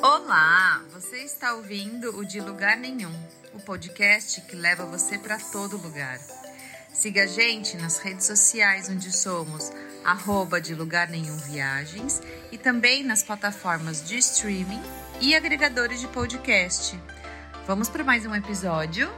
Olá! Você está ouvindo o De Lugar Nenhum, o podcast que leva você para todo lugar. Siga a gente nas redes sociais onde somos arroba de lugar nenhum viagens e também nas plataformas de streaming e agregadores de podcast. Vamos para mais um episódio?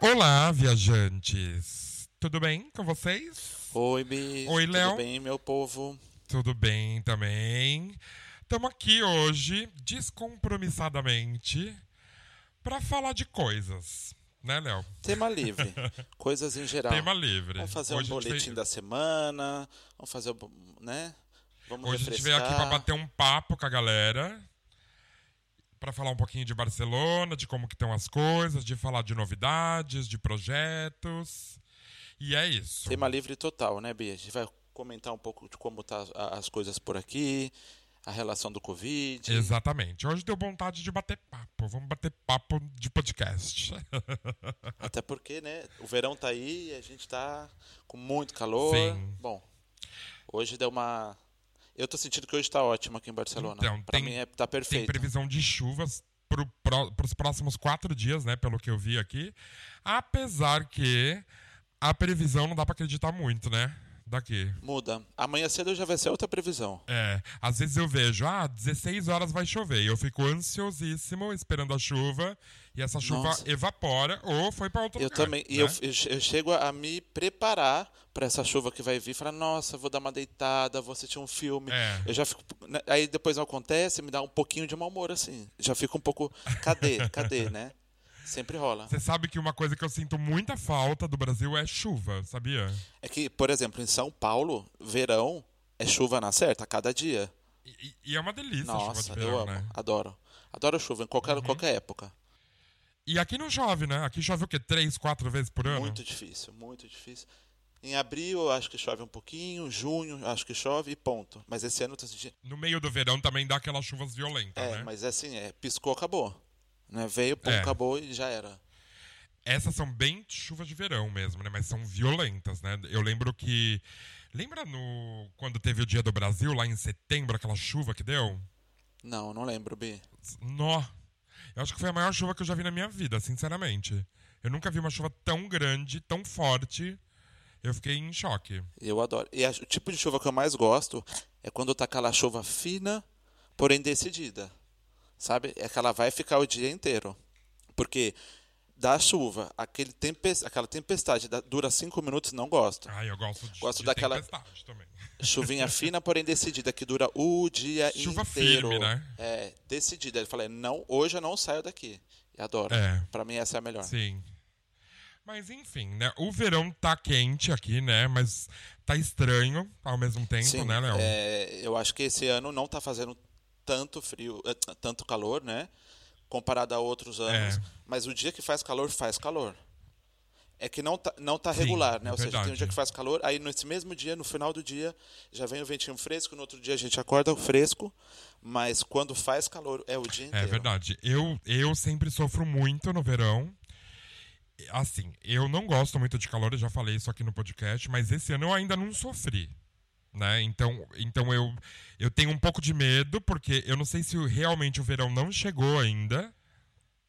Olá, viajantes! Tudo bem com vocês? Oi, Bi. Oi, Léo. Tudo bem, meu povo? Tudo bem também. Estamos aqui hoje, descompromissadamente, para falar de coisas. Né, Léo? Tema livre. Coisas em geral. Tema livre. Vamos fazer Hoje um boletim veio- da semana. Vamos fazer, o- né? Vamos Hoje a gente veio refrescar. aqui para bater um papo com a galera, para falar um pouquinho de Barcelona, de como que estão as coisas, de falar de novidades, de projetos. E é isso. Tema livre total, né, Bia? A gente vai comentar um pouco de como tá as coisas por aqui, a relação do Covid. Exatamente. Hoje deu vontade de bater papo. Vamos bater papo de podcast. Até porque, né, o verão tá aí e a gente tá com muito calor. Sim. Bom, hoje deu uma... Eu tô sentindo que hoje tá ótimo aqui em Barcelona. Então, pra tem- mim é, tá Tem perfeito. previsão de chuvas para os próximos quatro dias, né? Pelo que eu vi aqui. Apesar que a previsão não dá para acreditar muito, né? Daqui. Muda. Amanhã cedo já vai ser outra previsão. É, às vezes eu vejo, ah, 16 horas vai chover. E eu fico ansiosíssimo esperando a chuva. E essa chuva Nossa. evapora ou foi para outro Eu lugar. também. E né? eu, eu che- eu chego a me preparar para essa chuva que vai vir. Falar, nossa, vou dar uma deitada, vou assistir um filme. É. Eu já fico. né, Aí depois não acontece, me dá um pouquinho de mau humor, assim. Já fico um pouco. Cadê? Cadê, né? Sempre rola. Você sabe que uma coisa que eu sinto muita falta do Brasil é chuva, sabia? É que, por exemplo, em São Paulo, verão é chuva na certa, a cada dia. E, e- é uma delícia a chuva Nossa, de verão, eu amo. né? Uhum. Adoro. Adoro chuva em qualquer, qualquer época. E aqui não chove, né? Aqui chove o quê? Três, quatro vezes por ano? Muito difícil, muito difícil. Em abril acho que chove um pouquinho, junho acho que chove e ponto. Mas esse ano eu tô sentindo. No meio do verão também dá aquelas chuvas violentas, É, né? mas assim, é, piscou, acabou. Né? Veio, pum, É. acabou e já era. Essas são bem chuvas de verão mesmo, né? Mas são violentas, né? Eu lembro que. Lembra no quando teve o Dia do Brasil, lá em setembro, aquela chuva que deu? Não, não lembro, Bi. Nó! Eu acho que foi a maior chuva que eu já vi na minha vida, sinceramente. Eu nunca vi uma chuva tão grande, tão forte. Eu fiquei em choque. Eu adoro. E a- o tipo de chuva que eu mais gosto é quando tá aquela chuva fina, porém decidida. Sabe? É que ela vai ficar o dia inteiro. Porque da chuva, aquele tempes- aquela tempestade dura cinco minutos, não gosto. Ai, eu gosto de, Gosto de daquela-. Chuvinha fina, porém decidida, que dura o dia Chuva inteiro. firme, né? É, decidida. Ele fala, não, hoje eu não saio daqui. E adoro. É. Pra mim essa é a melhor. Sim. Mas enfim, né? O verão tá quente aqui, né? Mas tá estranho ao mesmo tempo, Sim, né, Léo? é, eu acho que esse ano não tá fazendo tanto frio, eh, tanto calor, né? Comparado a outros anos. É. Mas o dia que faz calor, faz calor. É que não tá, não tá Sim, regular, né? é Ou seja, tem um verdade. dia que faz calor, aí nesse mesmo dia, no final do dia, já vem o ventinho fresco, no outro dia a gente acorda fresco, mas quando faz calor é o dia inteiro. É verdade. Eu, eu sempre sofro muito no verão. Assim, eu não gosto muito de calor, eu já falei isso aqui no podcast, mas esse ano eu ainda não sofri. Né? Então, então eu, eu tenho um pouco de medo, porque eu não sei se o- realmente o verão não chegou ainda,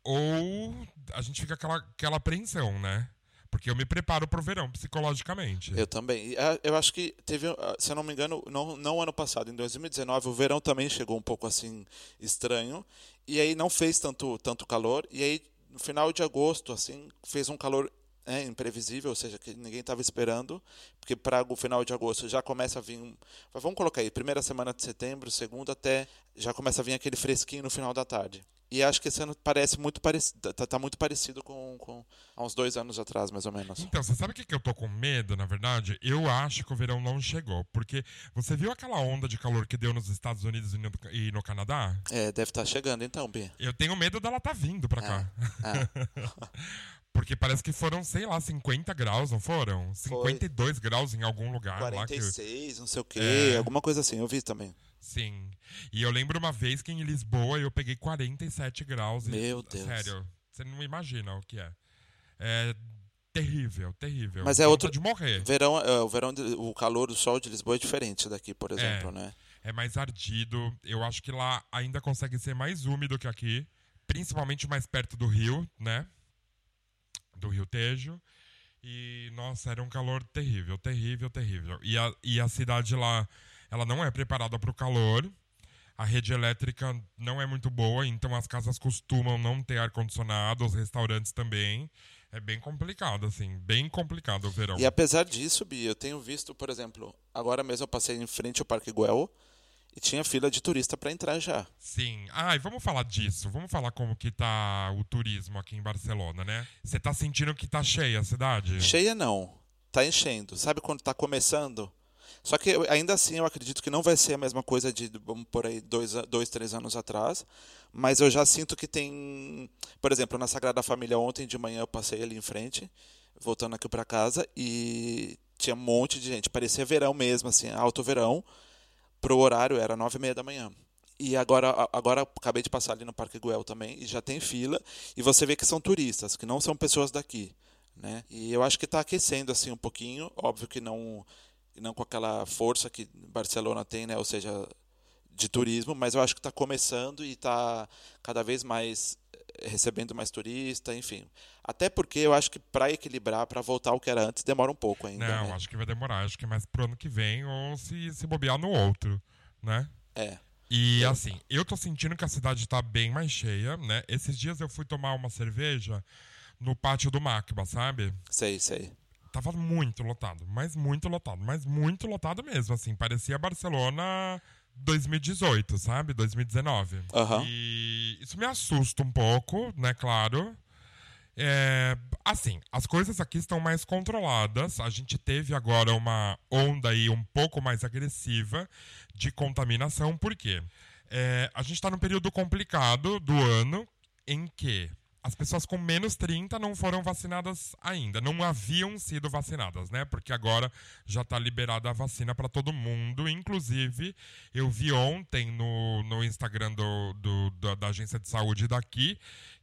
ou a gente fica aquela, aquela apreensão, né? Porque eu me preparo pro verão psicologicamente. Eu também. Ah, Eu acho que teve, ah, se eu não me engano, não, não ano passado, em 2019, o verão também chegou um pouco assim estranho. E aí não fez tanto, tanto calor. E aí, no final de agosto, assim, fez um calor é, imprevisível, ou seja, que ninguém estava esperando. Porque para o final de agosto já começa a vir. Vamos colocar aí, primeira semana de setembro, segunda até. Já começa a vir aquele fresquinho no final da tarde. E acho que esse ano parece muito parecido. Tá, tá muito parecido com, com há uns dois anos atrás, mais ou menos. Então, você sabe o que, que eu tô com medo, na verdade? Eu acho que o verão não chegou. Porque você viu aquela onda de calor que deu nos Estados Unidos e no, Canadá? É, deve estar chegando então, B. Eu tenho medo dela tá vindo pra cá. É. Porque parece que foram, sei lá, 50 graus, não foram? 52 graus em algum lugar lá que. 46, não sei o quê, É. alguma coisa assim, eu vi também. Sim. E eu lembro uma vez que em Lisboa eu peguei 47 graus. e- Meu Deus. Sério, você não imagina o que é. É terrível, terrível. Mas é outro de morrer. Verão, é, o verão, o calor do sol de Lisboa é diferente daqui, por exemplo, é, né? É mais ardido. Eu acho que lá ainda consegue ser mais úmido que aqui, principalmente mais perto do rio, né? Do Rio Tejo. E, nossa, era um calor terrível, terrível, terrível. E a, e a cidade lá, ela não é preparada para o calor. A rede elétrica não é muito boa, então as casas costumam não ter ar-condicionado, os restaurantes também. É bem complicado, assim, bem complicado o verão. E apesar disso, Bia, eu tenho visto, por exemplo, agora mesmo eu passei em frente ao Parque Güell e tinha fila de turista para entrar já. Sim. Ah, e vamos falar disso. Vamos falar como que tá o turismo aqui em Barcelona, né? Você tá sentindo que tá cheia a cidade? Cheia não. Tá enchendo. Sabe quando tá começando? Só que ainda assim eu acredito que não vai ser a mesma coisa de, vamos por aí, dois, dois, três anos atrás. Mas eu já sinto que tem. Por exemplo, na Sagrada Família, ontem de manhã eu passei ali em frente, voltando aqui para casa, e tinha um monte de gente. Parecia verão mesmo, assim, alto verão. Pro horário era nove e meia da manhã. E agora, agora acabei de passar ali no Parque Güell também, e já tem fila. E você vê que são turistas, que não são pessoas daqui. Né? E eu acho que está aquecendo assim um pouquinho. Óbvio que não não com aquela força que Barcelona tem, né? Ou seja, de turismo, mas eu acho que está começando e está cada vez mais recebendo mais turista, enfim. Até porque eu acho que para equilibrar, para voltar ao que era antes, demora um pouco ainda. Não, né? acho que vai demorar. Acho que mais pro ano que vem ou se, se bobear no outro, né? É. E assim, eu tô sentindo que a cidade tá bem mais cheia, né? Esses dias eu fui tomar uma cerveja no pátio do Macba, sabe? Sei, sei. Tava muito lotado, mas muito lotado, mas muito lotado mesmo, assim. Parecia Barcelona 2018, sabe? 2019. Uhum. E isso me assusta um pouco, né? Claro. É, assim, as coisas aqui estão mais controladas. A gente teve agora uma onda aí um pouco mais agressiva de contaminação. Por quê? É, a gente está num período complicado do ano em que as pessoas com menos 30 não foram vacinadas ainda, não haviam sido vacinadas, né? Porque agora já está liberada a vacina para todo mundo. Inclusive, eu vi ontem no, no Instagram do, do, da, da agência de saúde daqui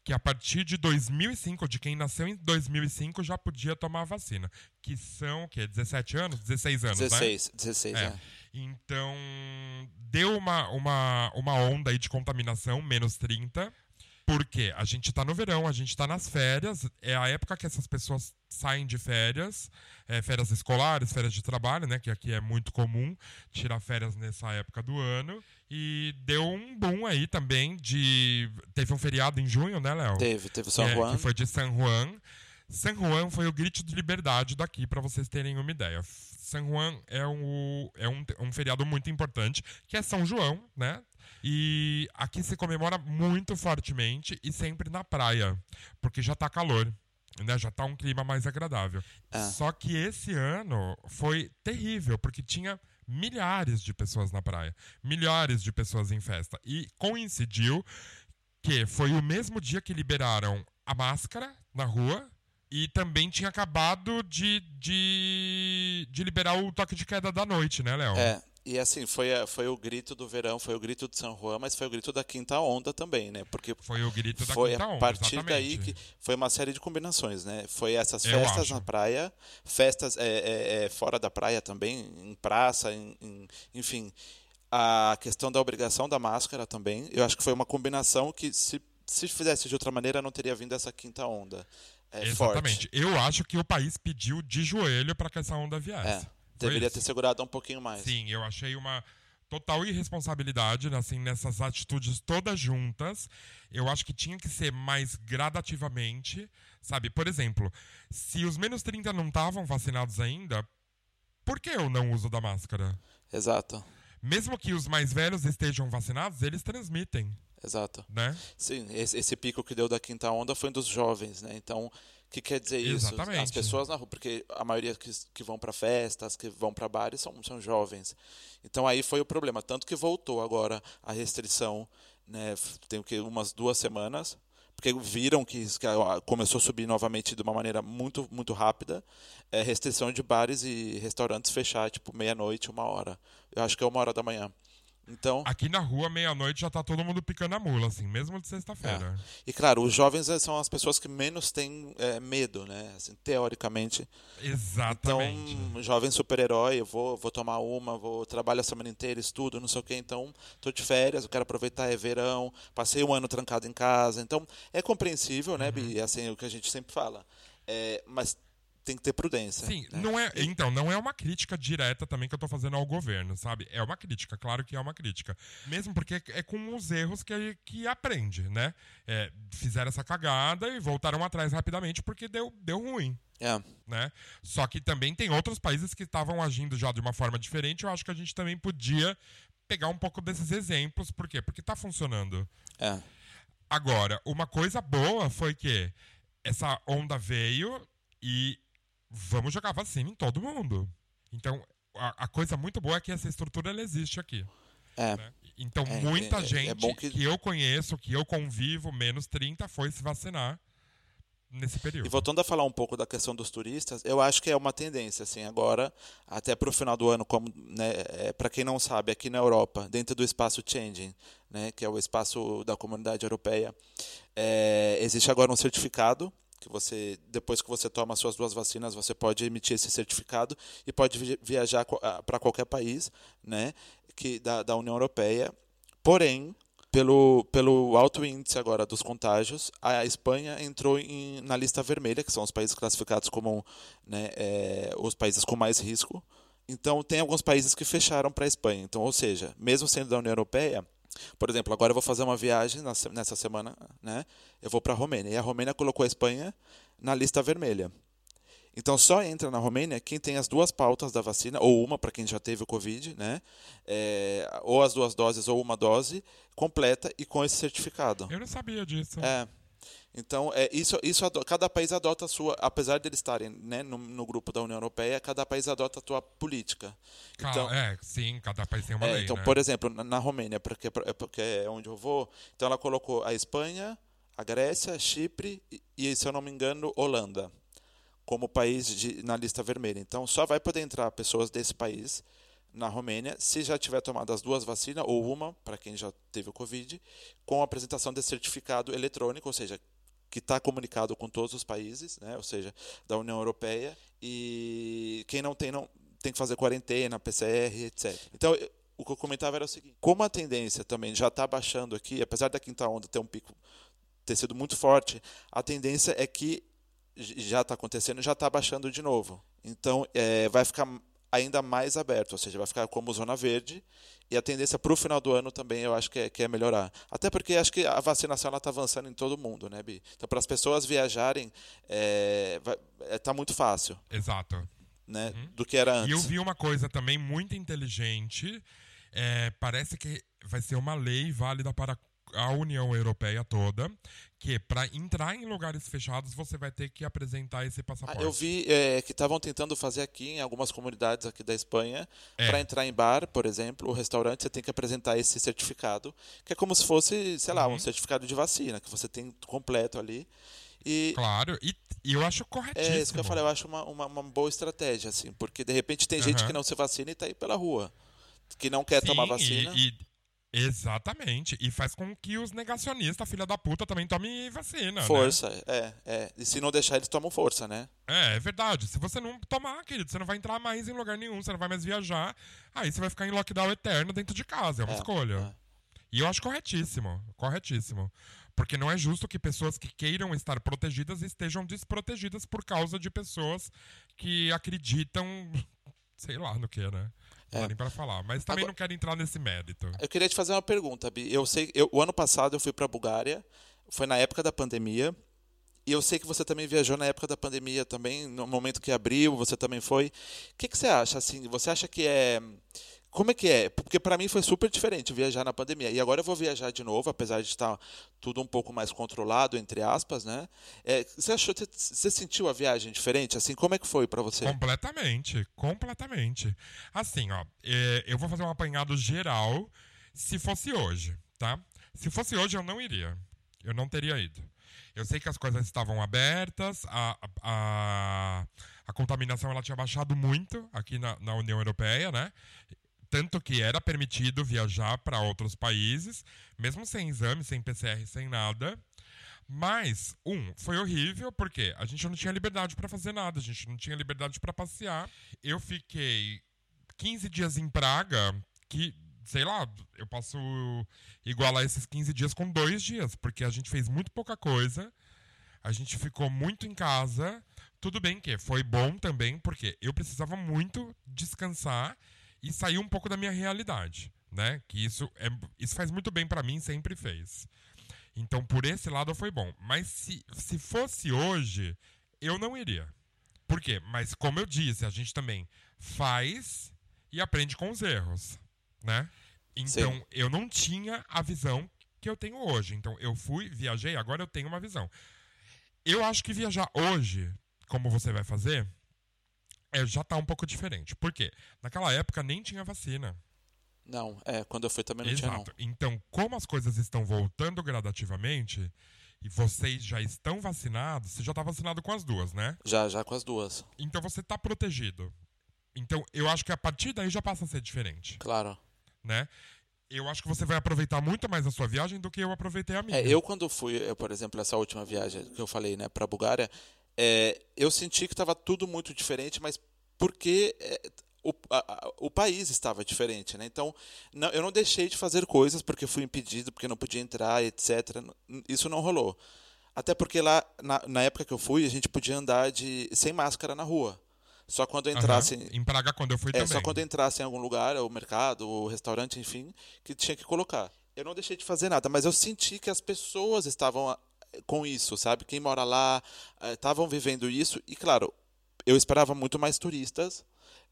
que a partir de 2005, de quem nasceu em 2005, já podia tomar a vacina. Que são, o quê? 17 anos? 16 anos, 16, né? 16, é. é. Então, deu uma, uma, uma onda aí de contaminação, menos 30. Porque a gente está no verão, a gente está nas férias, é a época que essas pessoas saem de férias, é, férias escolares, férias de trabalho, né? Que aqui é muito comum tirar férias nessa época do ano. E deu um boom aí também de. Teve um feriado em junho, né, Léo? Teve, teve o São Juan. É, que foi de San Juan. San Juan foi o grito de liberdade daqui, para vocês terem uma ideia. San Juan é, um, é um, um feriado muito importante, que é São João, né? E aqui se comemora muito fortemente e sempre na praia, porque já tá calor. Né, já tá um clima mais agradável. Ah. Só que esse ano foi terrível, porque tinha milhares de pessoas na praia, milhares de pessoas em festa. E coincidiu que foi o mesmo dia que liberaram a máscara na rua e também tinha acabado de, de, de liberar o toque de queda da noite, né, Léo? É, e assim, foi, foi o grito do verão, foi o grito de São Juan, mas foi o grito da quinta onda também, né? Porque foi o grito da foi quinta onda. a partir exatamente. daí que foi uma série de combinações, né? Foi essas festas na praia, festas é, é, é, fora da praia também, em praça, em, em, enfim. A questão da obrigação da máscara também. Eu acho que foi uma combinação que, se, se fizesse de outra maneira, não teria vindo essa quinta onda. É, Exatamente. Forte. Eu acho que o país pediu de joelho para que essa onda viesse. É. Deveria ter segurado um pouquinho mais. Sim, eu achei uma total irresponsabilidade assim nessas atitudes todas juntas. Eu acho que tinha que ser mais gradativamente, sabe? Por exemplo, se os menos 30 não estavam vacinados ainda, por que eu não uso da máscara? Exato. Mesmo que os mais velhos estejam vacinados, eles transmitem. Exato. Né? Sim, esse, esse pico que deu da quinta onda foi dos jovens, né? Então, o que quer dizer Exatamente. isso? As pessoas na rua, porque a maioria que, que vão para festas, que vão para bares, são, são jovens. Então aí foi o problema. Tanto que voltou agora a restrição, né, tem que umas duas semanas, porque viram que, que, começou a subir novamente de uma maneira muito, muito rápida. É restrição de bares e restaurantes fechar tipo meia-noite, uma hora. Eu acho que é uma hora da manhã. Então, Aqui na rua, meia-noite, já tá todo mundo picando a mula, assim, mesmo de sexta-feira. e claro, os jovens eh, são as pessoas que menos têm eh, medo, né? Assim, teoricamente. Exatamente. Então, jovem super-herói, eu vou, vou tomar uma, vou trabalhar a semana inteira, estudo, não sei o quê. Então, tô de férias, eu quero aproveitar, é verão, passei um ano trancado em casa. Então, é compreensível, né, Bi? Assim, é o que a gente sempre fala. É, mas tem que ter prudência. Sim, né? não é, então, não é uma crítica direta também que eu tô fazendo ao governo, sabe? É uma crítica, claro que é uma crítica. Mesmo porque é com os erros que, que aprende, né? É, fizeram essa cagada e voltaram atrás rapidamente porque deu, deu ruim. É. Né? Só que também tem outros países que estavam agindo já de uma forma diferente. Eu acho que a gente também podia pegar um pouco desses exemplos. Por quê? Porque tá funcionando. É. Agora, uma coisa boa foi que essa onda veio e vamos jogar vacina em todo mundo. Então, a, a coisa muito boa é que essa estrutura ela existe aqui. É. né? Então, É, muita é- é gente que... que- eu conheço, que eu convivo, menos 30, foi se vacinar nesse período. E voltando a falar um pouco da questão dos turistas, eu acho que é uma tendência, assim, agora, até para o final do ano, como, né, é, para quem não sabe, aqui na Europa, dentro do espaço Changing, né, que é o espaço da comunidade europeia, é, existe agora um certificado que você, depois que você toma as suas duas vacinas, você pode emitir esse certificado e pode vi- viajar para qualquer país, né, que da, da União Europeia. Porém, pelo, pelo alto índice agora dos contágios, a Espanha entrou em, na lista vermelha, que são os países classificados como né, é, os países com mais risco. Então, tem alguns países que fecharam para a Espanha. Então, ou seja, mesmo sendo da União Europeia, por exemplo, agora eu vou fazer uma viagem nessa semana, né? Eu vou para a Romênia. E a Romênia colocou a Espanha na lista vermelha. Então só entra na Romênia quem tem as duas pautas da vacina, ou uma para quem já teve o Covid, né? É, ou as duas doses ou uma dose completa e com esse certificado. Eu não sabia disso. É. Então, é, isso, isso cada país adota a sua, apesar de eles estarem né, no, no grupo da União Europeia, cada país adota a sua política. Ca- Então, é, sim, cada país tem uma é, lei, então, né? por exemplo, na, na Romênia, porque, é porque é onde eu vou, então ela colocou a Espanha, a Grécia, Chipre e, se eu não me engano, Holanda como país de- na lista vermelha. Então, só vai poder entrar pessoas desse país na Romênia se já tiver tomado as duas vacinas, ou uma, para quem já teve o Covid, com a apresentação desse certificado eletrônico, ou seja, que está comunicado com todos os países, né, ou seja, da União Europeia, e quem não tem, não tem que fazer quarentena, PCR, etc. Então, o que eu comentava era o seguinte: como a tendência também já está baixando aqui, apesar da quinta onda ter um pico ter sido muito forte, a tendência é que já está acontecendo, já está baixando de novo. Então, é, vai ficar ainda mais aberto, ou seja, vai ficar como zona verde. E a tendência para o final do ano também eu acho que é, que é melhorar. Até porque acho que a vacinação está avançando em todo mundo, né, Bi? Então, para as pessoas viajarem, está muito fácil, Exato. né? Do que era E eu antes. vi uma coisa também muito inteligente. é, parece que vai ser uma lei válida para a União Europeia toda, que para entrar em lugares fechados você vai ter que apresentar esse Ah, passaporte. eu vi é, que estavam tentando fazer aqui em algumas comunidades aqui da Espanha. É. Para entrar em bar, por exemplo, o restaurante, você tem que apresentar esse certificado, que é como se fosse, sei lá, Uhum. um certificado de vacina, que você tem completo ali. E Claro, e, e eu acho corretíssimo. é isso que eu falei, eu acho uma, uma, uma boa estratégia, assim, porque de repente tem gente Aham. que não se vacina e está aí pela rua, que não quer Sim, tomar vacina. E, e- exatamente. E faz com que os negacionistas, filha da puta, também tomem vacina. né? Força, é, é. E se não deixar, eles tomam força, né? É, é verdade. Se você não tomar, querido, você não vai entrar mais em lugar nenhum, você não vai mais viajar. Aí você vai ficar em lockdown eterno dentro de casa. É uma É, escolha. E eu acho corretíssimo. Corretíssimo. Porque não é justo que pessoas que queiram estar protegidas estejam desprotegidas por causa de pessoas que acreditam, sei lá no que, né? Não É. pra falar. Mas também Agora- não quero entrar nesse mérito. Eu queria te fazer uma pergunta, Bi. Eu sei, eu, o ano passado eu fui para a Bulgária, foi na época da pandemia, e eu sei que você também viajou na época da pandemia também, no momento que abriu, você também foi. O que, que você acha assim? Você acha que é como é que é? Porque para mim foi super diferente viajar na pandemia. E agora eu vou viajar de novo, apesar de estar tudo um pouco mais controlado, entre aspas, né? É, você achou, você- sentiu a viagem diferente? Assim, como é que foi para você? Completamente, completamente. Assim, ó, é, eu vou fazer um apanhado geral se fosse hoje, tá? Se fosse hoje, eu não iria. Eu não teria ido. Eu sei que as coisas estavam abertas, a, a, a contaminação ela tinha baixado muito aqui na, na União Europeia, né? Tanto que era permitido viajar para outros países, mesmo sem exame, sem PCR, sem nada. Mas, um, foi horrível porque a gente não tinha liberdade para fazer nada, a gente não tinha liberdade para passear. Eu fiquei 15 dias em Praga, que, sei lá, eu posso igualar esses 15 dias com dois dias, porque a gente fez muito pouca coisa, a gente ficou muito em casa. Tudo bem que foi bom também, porque eu precisava muito descansar e sair um pouco da minha realidade, né? Que isso, é, isso faz muito bem para mim, sempre fez. Então, por esse lado foi bom. Mas se, se fosse hoje, eu não iria. Por quê? Mas, como eu disse, a gente também faz e aprende com os erros, né? Então, Sim. eu não tinha a visão que eu tenho hoje. Então, eu fui, viajei, agora eu tenho uma visão. Eu acho que viajar hoje, como você vai fazer, é, já tá um pouco diferente. Por quê? Naquela época nem tinha vacina. Não, é, quando eu fui também não Exato. tinha não. Então, como as coisas estão voltando gradativamente e vocês já estão vacinados, você já está vacinado com as duas, né? Já, já com as duas. Então você está protegido. Então, eu acho que a partir daí já passa a ser diferente. Claro. Né? Eu acho que você vai aproveitar muito mais a sua viagem do que eu aproveitei a minha. É, eu quando fui, eu, por exemplo, essa última viagem que eu falei, né, para Bulgária, é, eu senti que estava tudo muito diferente, mas porque é, o, a, o país estava diferente, né? Então, não, eu não deixei de fazer coisas porque fui impedido, porque não podia entrar, etc. Isso não rolou. Até porque lá, na, na época que eu fui, a gente podia andar de sem máscara na rua. Só quando entrasse. Uhum. Em Praga, quando eu fui é, também. Só quando entrasse em algum lugar, o mercado, o restaurante, enfim, que tinha que colocar. Eu não deixei de fazer nada, mas eu senti que as pessoas estavam ah, com isso, sabe? Quem mora lá eh, estavam vivendo isso. E, claro, eu esperava muito mais turistas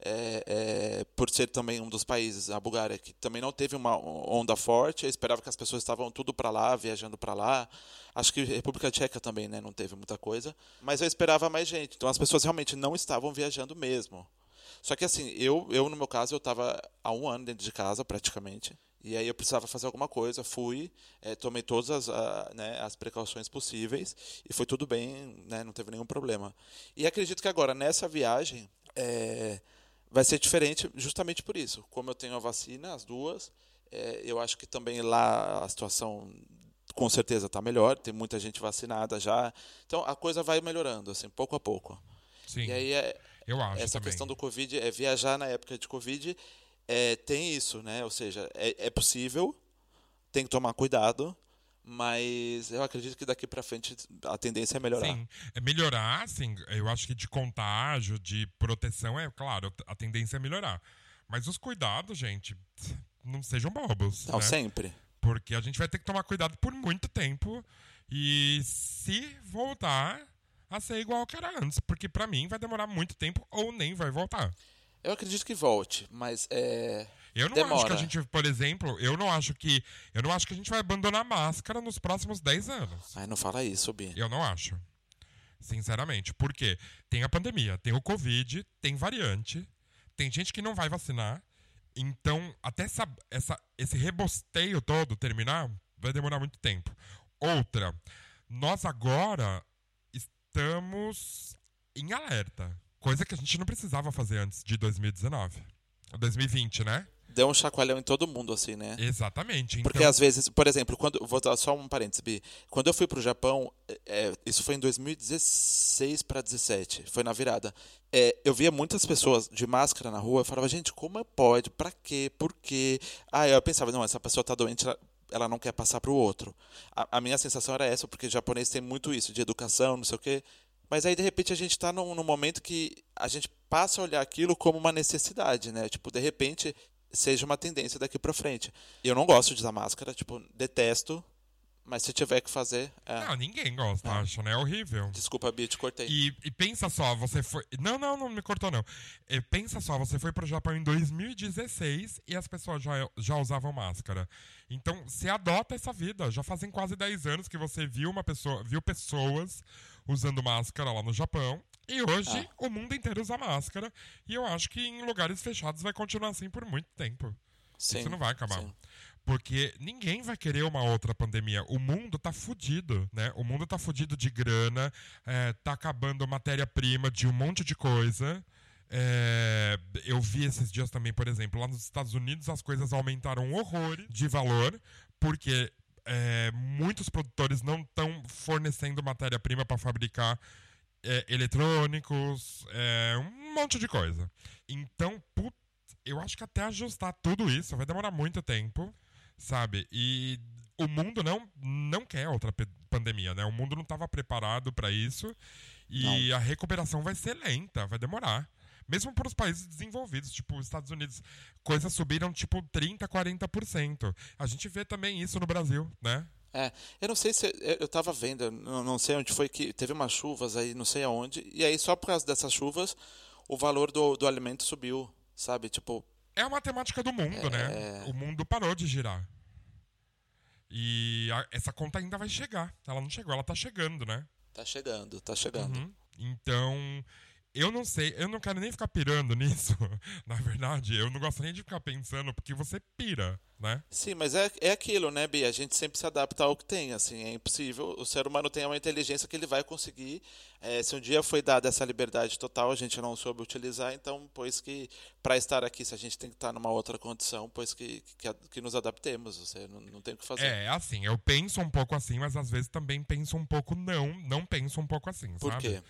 é, é, por ser também um dos países, a Bulgária, que também não teve uma onda forte, eu esperava que as pessoas estavam tudo para lá, viajando para lá. Acho que República Tcheca também, né, não teve muita coisa, mas eu esperava mais gente. Então as pessoas realmente não estavam viajando mesmo. Só que assim, eu, eu no meu caso, eu estava há um ano dentro de casa praticamente. E aí eu precisava fazer alguma coisa, fui, é, tomei todas as, a, né, as precauções possíveis e foi tudo bem, né, não teve nenhum problema. E acredito que agora, nessa viagem, é, vai ser diferente justamente por isso. Como eu tenho a vacina, as duas, é, eu acho que também lá a situação com certeza está melhor, tem muita gente vacinada já. Então a coisa vai melhorando, assim, pouco a pouco. Sim. E aí é, eu acho essa também. questão do Covid, é viajar na época de Covid, é, tem isso, né? Ou seja, é, é possível, tem que tomar cuidado, mas eu acredito que daqui para frente a tendência é melhorar. Sim, é melhorar, sim. Eu acho que de contágio, de proteção, é claro, a tendência é melhorar. Mas os cuidados, gente, não sejam bobos. Não, né? sempre. Porque a gente vai ter que tomar cuidado por muito tempo e se voltar a ser igual que era antes, porque para mim vai demorar muito tempo ou nem vai voltar. Eu acredito que volte, mas é eu não Demora. acho que a gente, por exemplo, eu não acho que. Eu não acho que a gente vai abandonar a máscara nos próximos 10 anos. Ai, não fala isso, Bi. Eu não acho. Sinceramente. Por quê? Tem a pandemia, tem o Covid, tem variante, tem gente que não vai vacinar. Então, até essa, essa, esse rebosteio todo terminar, vai demorar muito tempo. Outra, nós agora estamos em alerta. Coisa que a gente não precisava fazer antes de 2019. 2020, né? deu um chacoalhão em todo mundo, assim, né? Exatamente. Porque então... às vezes, por exemplo, quando. Vou dar só um parênteses, Bi. Quando eu fui pro Japão, é, isso foi em 2016 para 17, foi na virada. É, eu via muitas pessoas de máscara na rua, eu falava, gente, como pode? Pra quê? Por quê? Ah, eu pensava, não, essa pessoa tá doente, ela, ela não quer passar pro outro. A, a, minha sensação era essa, porque japonês tem muito isso, de educação, não sei o quê. Mas aí, de repente, a gente está num, num momento que a gente passa a olhar aquilo como uma necessidade, né? Tipo, de repente, seja uma tendência daqui para frente. Eu não gosto de usar máscara, tipo, detesto, mas se tiver que fazer. É. Não, ninguém gosta, é. acho, né? É horrível. Desculpa, Bia, te cortei. E, e, pensa só, você foi. Não, não, não me cortou, não. E pensa só, você foi pro Japão em 2016 e as pessoas já, já usavam máscara. Então, você adota essa vida. Já fazem quase 10 anos que você viu uma pessoa, viu pessoas usando máscara lá no Japão. E hoje ah. o mundo inteiro usa máscara. E eu acho que em lugares fechados vai continuar assim por muito tempo. Sim, Isso não vai acabar. Sim. Porque ninguém vai querer uma outra pandemia. O mundo tá fudido, né? O mundo tá fudido de grana, é, tá acabando matéria-prima de um monte de coisa. É, eu vi esses dias também, por exemplo, lá nos Estados Unidos as coisas aumentaram horror de valor, porque é, muitos produtores não estão fornecendo matéria-prima para fabricar é, eletrônicos, é, um monte de coisa. Então, put, eu acho que até ajustar tudo isso vai demorar muito tempo, sabe? E o mundo não, não quer outra pandemia, né? O mundo não estava preparado para isso e não. a recuperação vai ser lenta, vai demorar. Mesmo para os países desenvolvidos, tipo os Estados Unidos, coisas subiram tipo 30%, 40%. A gente vê também isso no Brasil, né? É, eu não sei se. Eu estava vendo, não, não sei onde foi que teve umas chuvas aí, não sei aonde, e aí só por causa dessas chuvas o valor do, do alimento subiu, sabe? Tipo. É a matemática do mundo, né? é... né? O mundo parou de girar. E a, essa conta ainda vai chegar. Ela não chegou, ela tá chegando, né? Tá chegando, tá chegando. Uhum. Então, eu não sei, eu não quero nem ficar pirando nisso. Na verdade, eu não gosto nem de ficar pensando, porque você pira, né? Sim, mas é, é aquilo, né, Bia? A gente sempre se adapta ao que tem, assim, é impossível. O ser humano tem uma inteligência que ele vai conseguir. É, se um dia foi dada essa liberdade total, a gente não soube utilizar, então, pois que, para estar aqui, se a gente tem que estar numa outra condição, pois que, que, que nos adaptemos, você não, não tem o que fazer. É, assim, eu penso um pouco assim, mas às vezes também penso um pouco não, não penso um pouco assim, Por sabe? quê?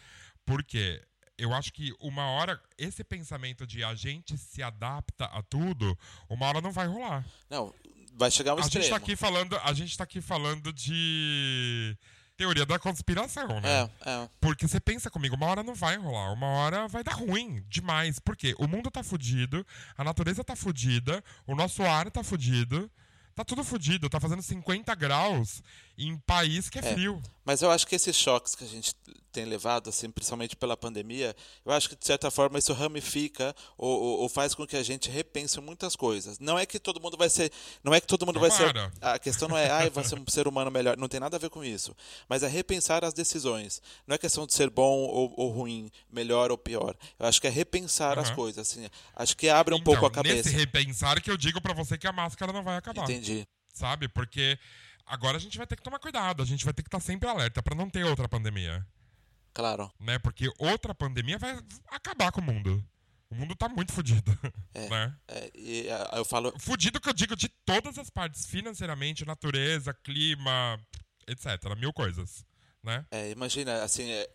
Porque eu acho que uma hora, esse pensamento de a gente se adapta a tudo, uma hora não vai rolar. Não, vai chegar um a extremo. Gente tá aqui falando, a gente tá aqui falando de teoria da conspiração, né? É, é. Porque você pensa comigo, uma hora não vai rolar, uma hora vai dar ruim demais. Porque o mundo tá fudido, a natureza tá fudida, o nosso ar tá fudido. Tá tudo fodido, tá fazendo 50 graus em país que é, é, frio. Mas eu acho que esses choques que a gente tem levado, assim, principalmente pela pandemia, eu acho que de certa forma isso ramifica ou, ou, ou faz com que a gente repense muitas coisas. Não é que todo mundo vai ser, não é que todo mundo vai ser. A questão não é, ai, vai ser um ser humano melhor. Não tem nada a ver com isso. Mas é repensar as decisões. Não é questão de ser bom ou, ou ruim, melhor ou pior. Eu acho que é repensar uhum. as coisas. Assim, acho que abre um então, pouco a cabeça. Nesse repensar que eu digo para você que a máscara não vai acabar. Entendi. Sabe? Porque agora a gente vai ter que tomar cuidado. A gente vai ter que estar sempre alerta para não ter outra pandemia. Claro. Né? Porque outra pandemia vai acabar com o mundo. O mundo tá muito fodido. É, né? É, e é, eu falo. Fudido que eu digo de todas as partes, financeiramente, natureza, clima, etc. Mil coisas. Né? É, imagina, assim, é,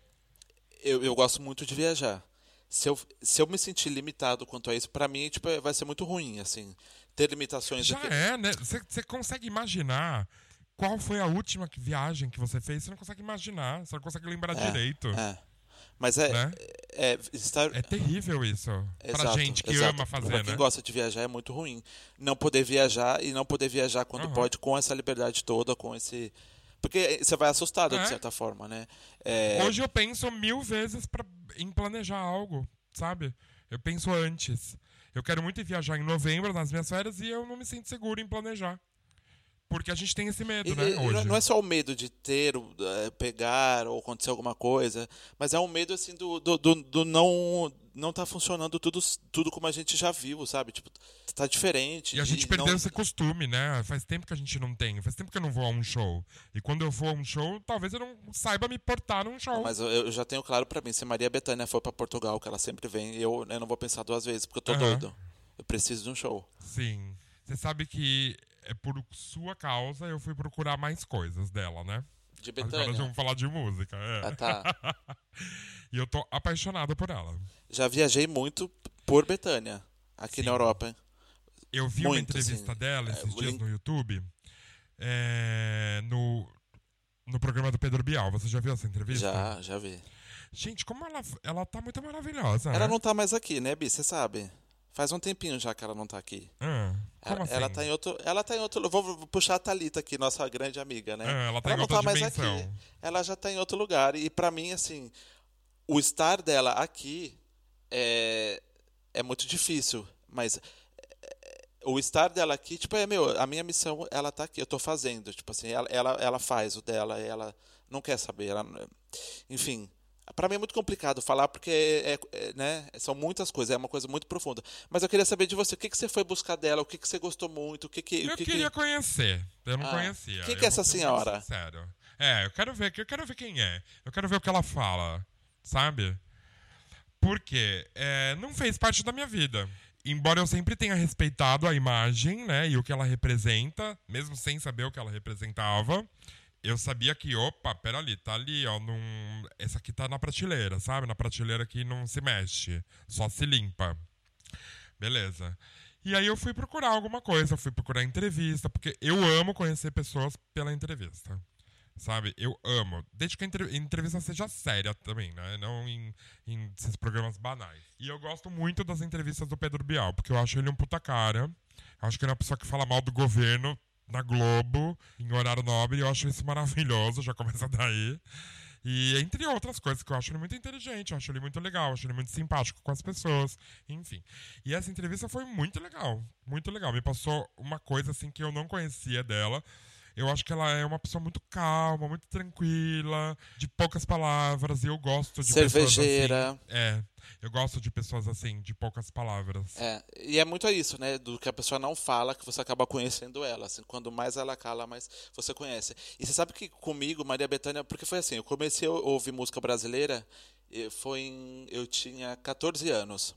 eu, eu gosto muito de viajar. Se eu, se eu me sentir limitado quanto a isso, para mim, tipo, vai ser muito ruim, assim. Ter limitações. Já aqui. é, né? Você consegue imaginar qual foi a última viagem que você fez, você não consegue imaginar, você não consegue lembrar é, direito. É. Mas é, né? é, é, estar... é terrível isso. Exato, pra gente que exato. ama fazer. Pra quem né? gosta de viajar é muito ruim. Não poder viajar e não poder viajar quando uhum. pode, com essa liberdade toda, com esse. Porque você vai assustado, é. de certa forma, né? É... Hoje eu penso mil vezes pra, em planejar algo, sabe? Eu penso antes. Eu quero muito viajar em novembro nas minhas férias e eu não me sinto seguro em planejar. Porque a gente tem esse medo, e, né? E, hoje. Não é só o medo de ter, é, pegar ou acontecer alguma coisa, mas é um medo assim do, do, do, do não não tá funcionando tudo, tudo como a gente já viu, sabe? Tipo, tá diferente. E a gente e perdeu não... esse costume, né? Faz tempo que a gente não tem. Faz tempo que eu não vou a um show. E quando eu for a um show, talvez eu não saiba me portar num show. mas eu, eu, já tenho claro para mim, se Maria Bethânia for para Portugal, que ela sempre vem, eu, eu não vou pensar duas vezes, porque eu tô uhum. doido. Eu preciso de um show. Sim. Você sabe que é por sua causa eu fui procurar mais coisas dela, né? De Betânia. Agora vamos falar de música. É. Ah, tá. e eu tô apaixonado por ela. Já viajei muito por Betânia, aqui Sim. na Europa. Eu vi muito, uma entrevista assim, dela é, esses é, dias no YouTube, é, no, no programa do Pedro Bial. Você já viu essa entrevista? Já, já vi. Gente, como ela, ela tá muito maravilhosa. Ela né? não tá mais aqui, né, Bi? Você sabe. Faz um tempinho já que ela não tá aqui. Como ela, assim? ela tá em outro. Ela tá em outro. Vou puxar a Thalita aqui, nossa grande amiga, né? Ah, ela tá ela em não tá dimensão. mais aqui. Ela já tá em outro lugar. E para mim, assim, o estar dela aqui é, é muito difícil. Mas é, o estar dela aqui, tipo, é meu, a minha missão, ela tá aqui, eu tô fazendo. Tipo assim, ela, ela, ela faz o dela, ela não quer saber. Ela, enfim, para mim é muito complicado falar porque é, é, né, são muitas coisas, é uma coisa muito profunda. Mas eu queria saber de você, o que, que você foi buscar dela, o que, que você gostou muito, o que que... Eu que, queria que... conhecer, eu não ah, conhecia. Quem que é essa senhora? Sério. É, eu quero ver, eu quero ver quem é. Eu quero ver o que ela fala, sabe? Porque é, não fez parte da minha vida. Embora eu sempre tenha respeitado a imagem, né, e o que ela representa, mesmo sem saber o que ela representava, eu sabia que, opa, pera ali, tá ali, ó, num... essa aqui tá na prateleira, sabe? Na prateleira que não se mexe, só se limpa. Beleza. E aí eu fui procurar alguma coisa, fui procurar entrevista, porque eu amo conhecer pessoas pela entrevista. Sabe? Eu amo. Desde que a entrevista seja séria também, né? Não em, em esses programas banais. E eu gosto muito das entrevistas do Pedro Bial, porque eu acho ele um puta cara. Eu acho que ele é uma pessoa que fala mal do governo na Globo, em horário nobre, eu acho isso maravilhoso, já começa daí. E entre outras coisas que eu acho ele muito inteligente, eu acho ele muito legal, acho ele muito simpático com as pessoas, enfim. E essa entrevista foi muito legal, muito legal. Me passou uma coisa assim que eu não conhecia dela. Eu acho que ela é uma pessoa muito calma, muito tranquila, de poucas palavras, e eu gosto de Cervejeira. Pessoas assim, é. Eu gosto de pessoas assim, de poucas palavras. É, e é muito isso, né? Do que a pessoa não fala, que você acaba conhecendo ela. Assim, quando mais ela cala, mais você conhece. E você sabe que comigo, Maria Bethânia, porque foi assim, eu comecei a ouvir música brasileira, foi em, eu tinha 14 anos.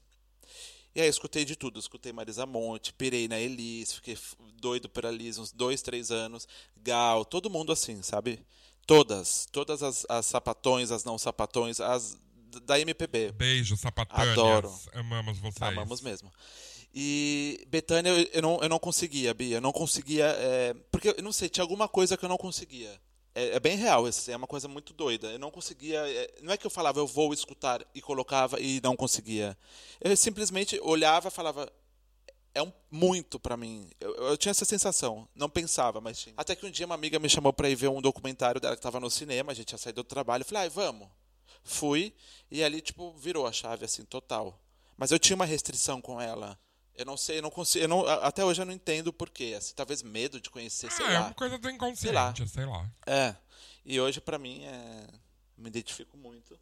E aí escutei de tudo. Escutei Marisa Monte, pirei na Elis, fiquei doido por Elis uns dois, três anos. Gal, todo mundo assim, sabe? Todas. Todas as, as sapatões, as não sapatões, as da MPB. Beijo, sapatões. Adoro. Amamos vocês. Amamos mesmo. E Betânia, eu, eu, não, eu não conseguia, Bia. Eu não conseguia. É, porque, eu não sei, tinha alguma coisa que eu não conseguia. É, é, bem real, é uma coisa muito doida. Eu não conseguia. É, não é que eu falava, eu vou escutar e colocava e não conseguia. Eu simplesmente olhava e falava, é um muito para mim. Eu, eu, tinha essa sensação, não pensava, mas tinha. Até que um dia uma amiga me chamou para ir ver um documentário dela que estava no cinema, a gente tinha saído do trabalho, eu falei, ai, vamos. Fui e ali tipo virou a chave assim total. Mas eu tinha uma restrição com ela. Eu não sei, eu não consigo, eu não, até hoje eu não entendo porquê. Assim, talvez medo de conhecer, sei ah, lá. É uma coisa do inconsciente, sei lá. Sei lá. É. E hoje para mim é me identifico muito.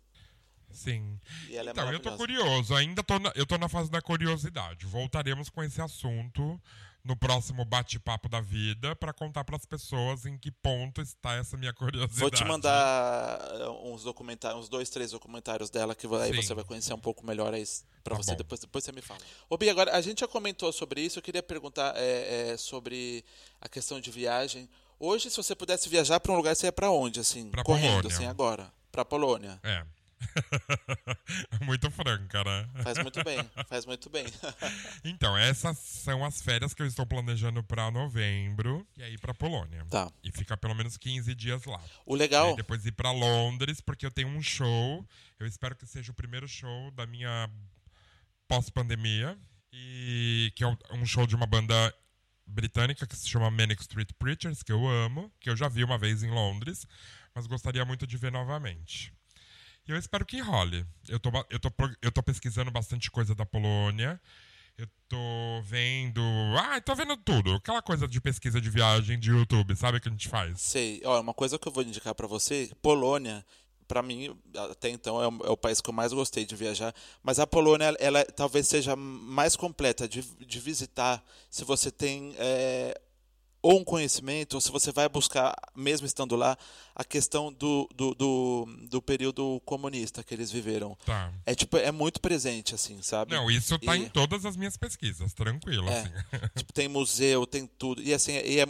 Sim. E ela é então, eu tô curioso, ainda tô na, eu tô na fase da curiosidade. Voltaremos com esse assunto no próximo bate-papo da vida para contar para as pessoas em que ponto está essa minha curiosidade. Vou te mandar eh, uns documentários, uns dois, três documentários dela que aí Sim. você vai conhecer um pouco melhor aí para tá você depois, depois você me fala. Ô Bia, agora a gente já comentou sobre isso. Eu queria perguntar é, é, sobre a questão de viagem. Hoje, se você pudesse viajar para um lugar, você ia para onde assim? Pra correndo, Polônia. assim agora? Para Polônia. É. muito franca, né? Faz muito bem, faz muito bem. então, essas são as férias que eu estou planejando para novembro e aí para Polônia. Tá. E ficar pelo menos 15 dias lá. O legal. E depois ir para Londres, porque eu tenho um show. Eu espero que seja o primeiro show da minha pós-pandemia. E que é um show de uma banda britânica que se chama Manic Street Preachers, que eu amo, que eu já vi uma vez em Londres, mas gostaria muito de ver novamente. E eu espero que role. Eu tô, eu, tô, eu tô pesquisando bastante coisa da Polônia. Eu tô vendo. Ah, tô vendo tudo. Aquela coisa de pesquisa de viagem de YouTube, sabe o que a gente faz? Sei. Ó, uma coisa que eu vou indicar para você: Polônia, para mim, até então, é o, é o, país que eu mais gostei de viajar. Mas a Polônia, ela, talvez seja mais completa de, de visitar se você tem. É, ou um conhecimento, ou se você vai buscar, mesmo estando lá, a questão do, do, do, do período comunista que eles viveram. Tá. É tipo, é muito presente, assim, sabe? Não, isso tá e... em todas as minhas pesquisas, tranquilo, é, assim. tipo, tem museu, tem tudo. E assim, e é,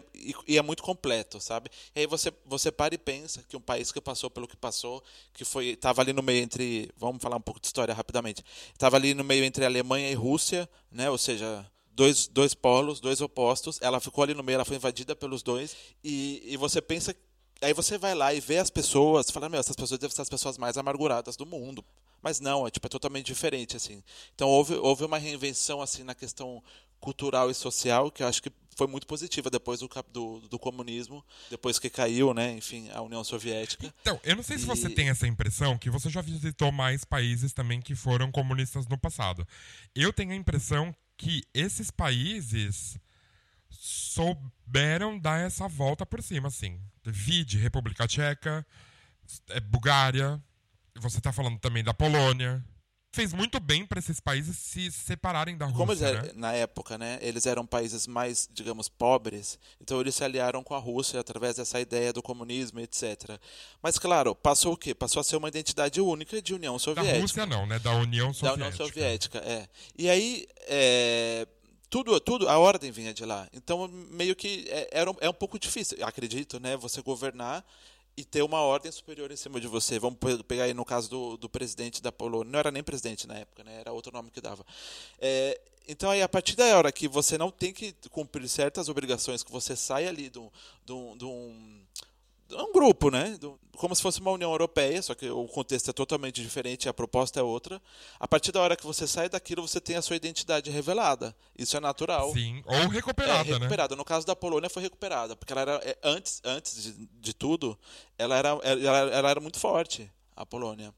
e, é muito completo, sabe? E aí você, você para e pensa que um país que passou pelo que passou, que foi. Tava ali no meio entre. Vamos falar um pouco de história rapidamente. Tava ali no meio entre Alemanha e Rússia, né? Ou seja dois, dois polos, dois opostos. Ela ficou ali no meio, ela foi invadida pelos dois. E, e você pensa. Aí você vai lá e vê as pessoas, fala, meu, essas pessoas devem ser as pessoas mais amarguradas do mundo. Mas não, é, tipo, é totalmente diferente, assim. Então houve, houve uma reinvenção, assim, na questão cultural e social, que eu acho que foi muito positiva depois do, do, do, comunismo, depois que caiu, né, enfim, a União Soviética. Então, eu não sei se você tem essa impressão, que você já visitou mais países também que foram comunistas no passado. Eu tenho a impressão que esses países souberam dar essa volta por cima, assim. Vide República Tcheca, é, Bulgária, você está falando também da Polônia, fez muito bem para esses países se separarem da Rússia. Como eles eram, né? na época, né? Eles eram países mais, digamos, pobres, então eles se aliaram com a Rússia através dessa ideia do comunismo, etc. Mas claro, passou o quê? Passou a ser uma identidade única de União Soviética. Da Rússia não, né? Da União Soviética. Da União Soviética, é. E aí, é, tudo, tudo, a ordem vinha de lá. Então, meio que é, era, é um pouco difícil, acredito, né? Você governar e ter uma ordem superior em cima de você. Vamos pegar aí no caso do, do presidente da Polônia. Não era nem presidente na época, né? Era outro nome que dava. É, então, aí, a partir da hora que você não tem que cumprir certas obrigações, que você sai ali de um é um grupo, né? Como se fosse uma União Europeia, só que o contexto é totalmente diferente, a proposta é outra. A partir da hora que você sai daquilo, você tem a sua identidade revelada. Isso é natural. Sim, ou recuperada, é, recuperada. Né? No caso da Polônia foi recuperada, porque ela era é, antes, antes de, de tudo, ela era, ela, ela era muito forte, a Polônia.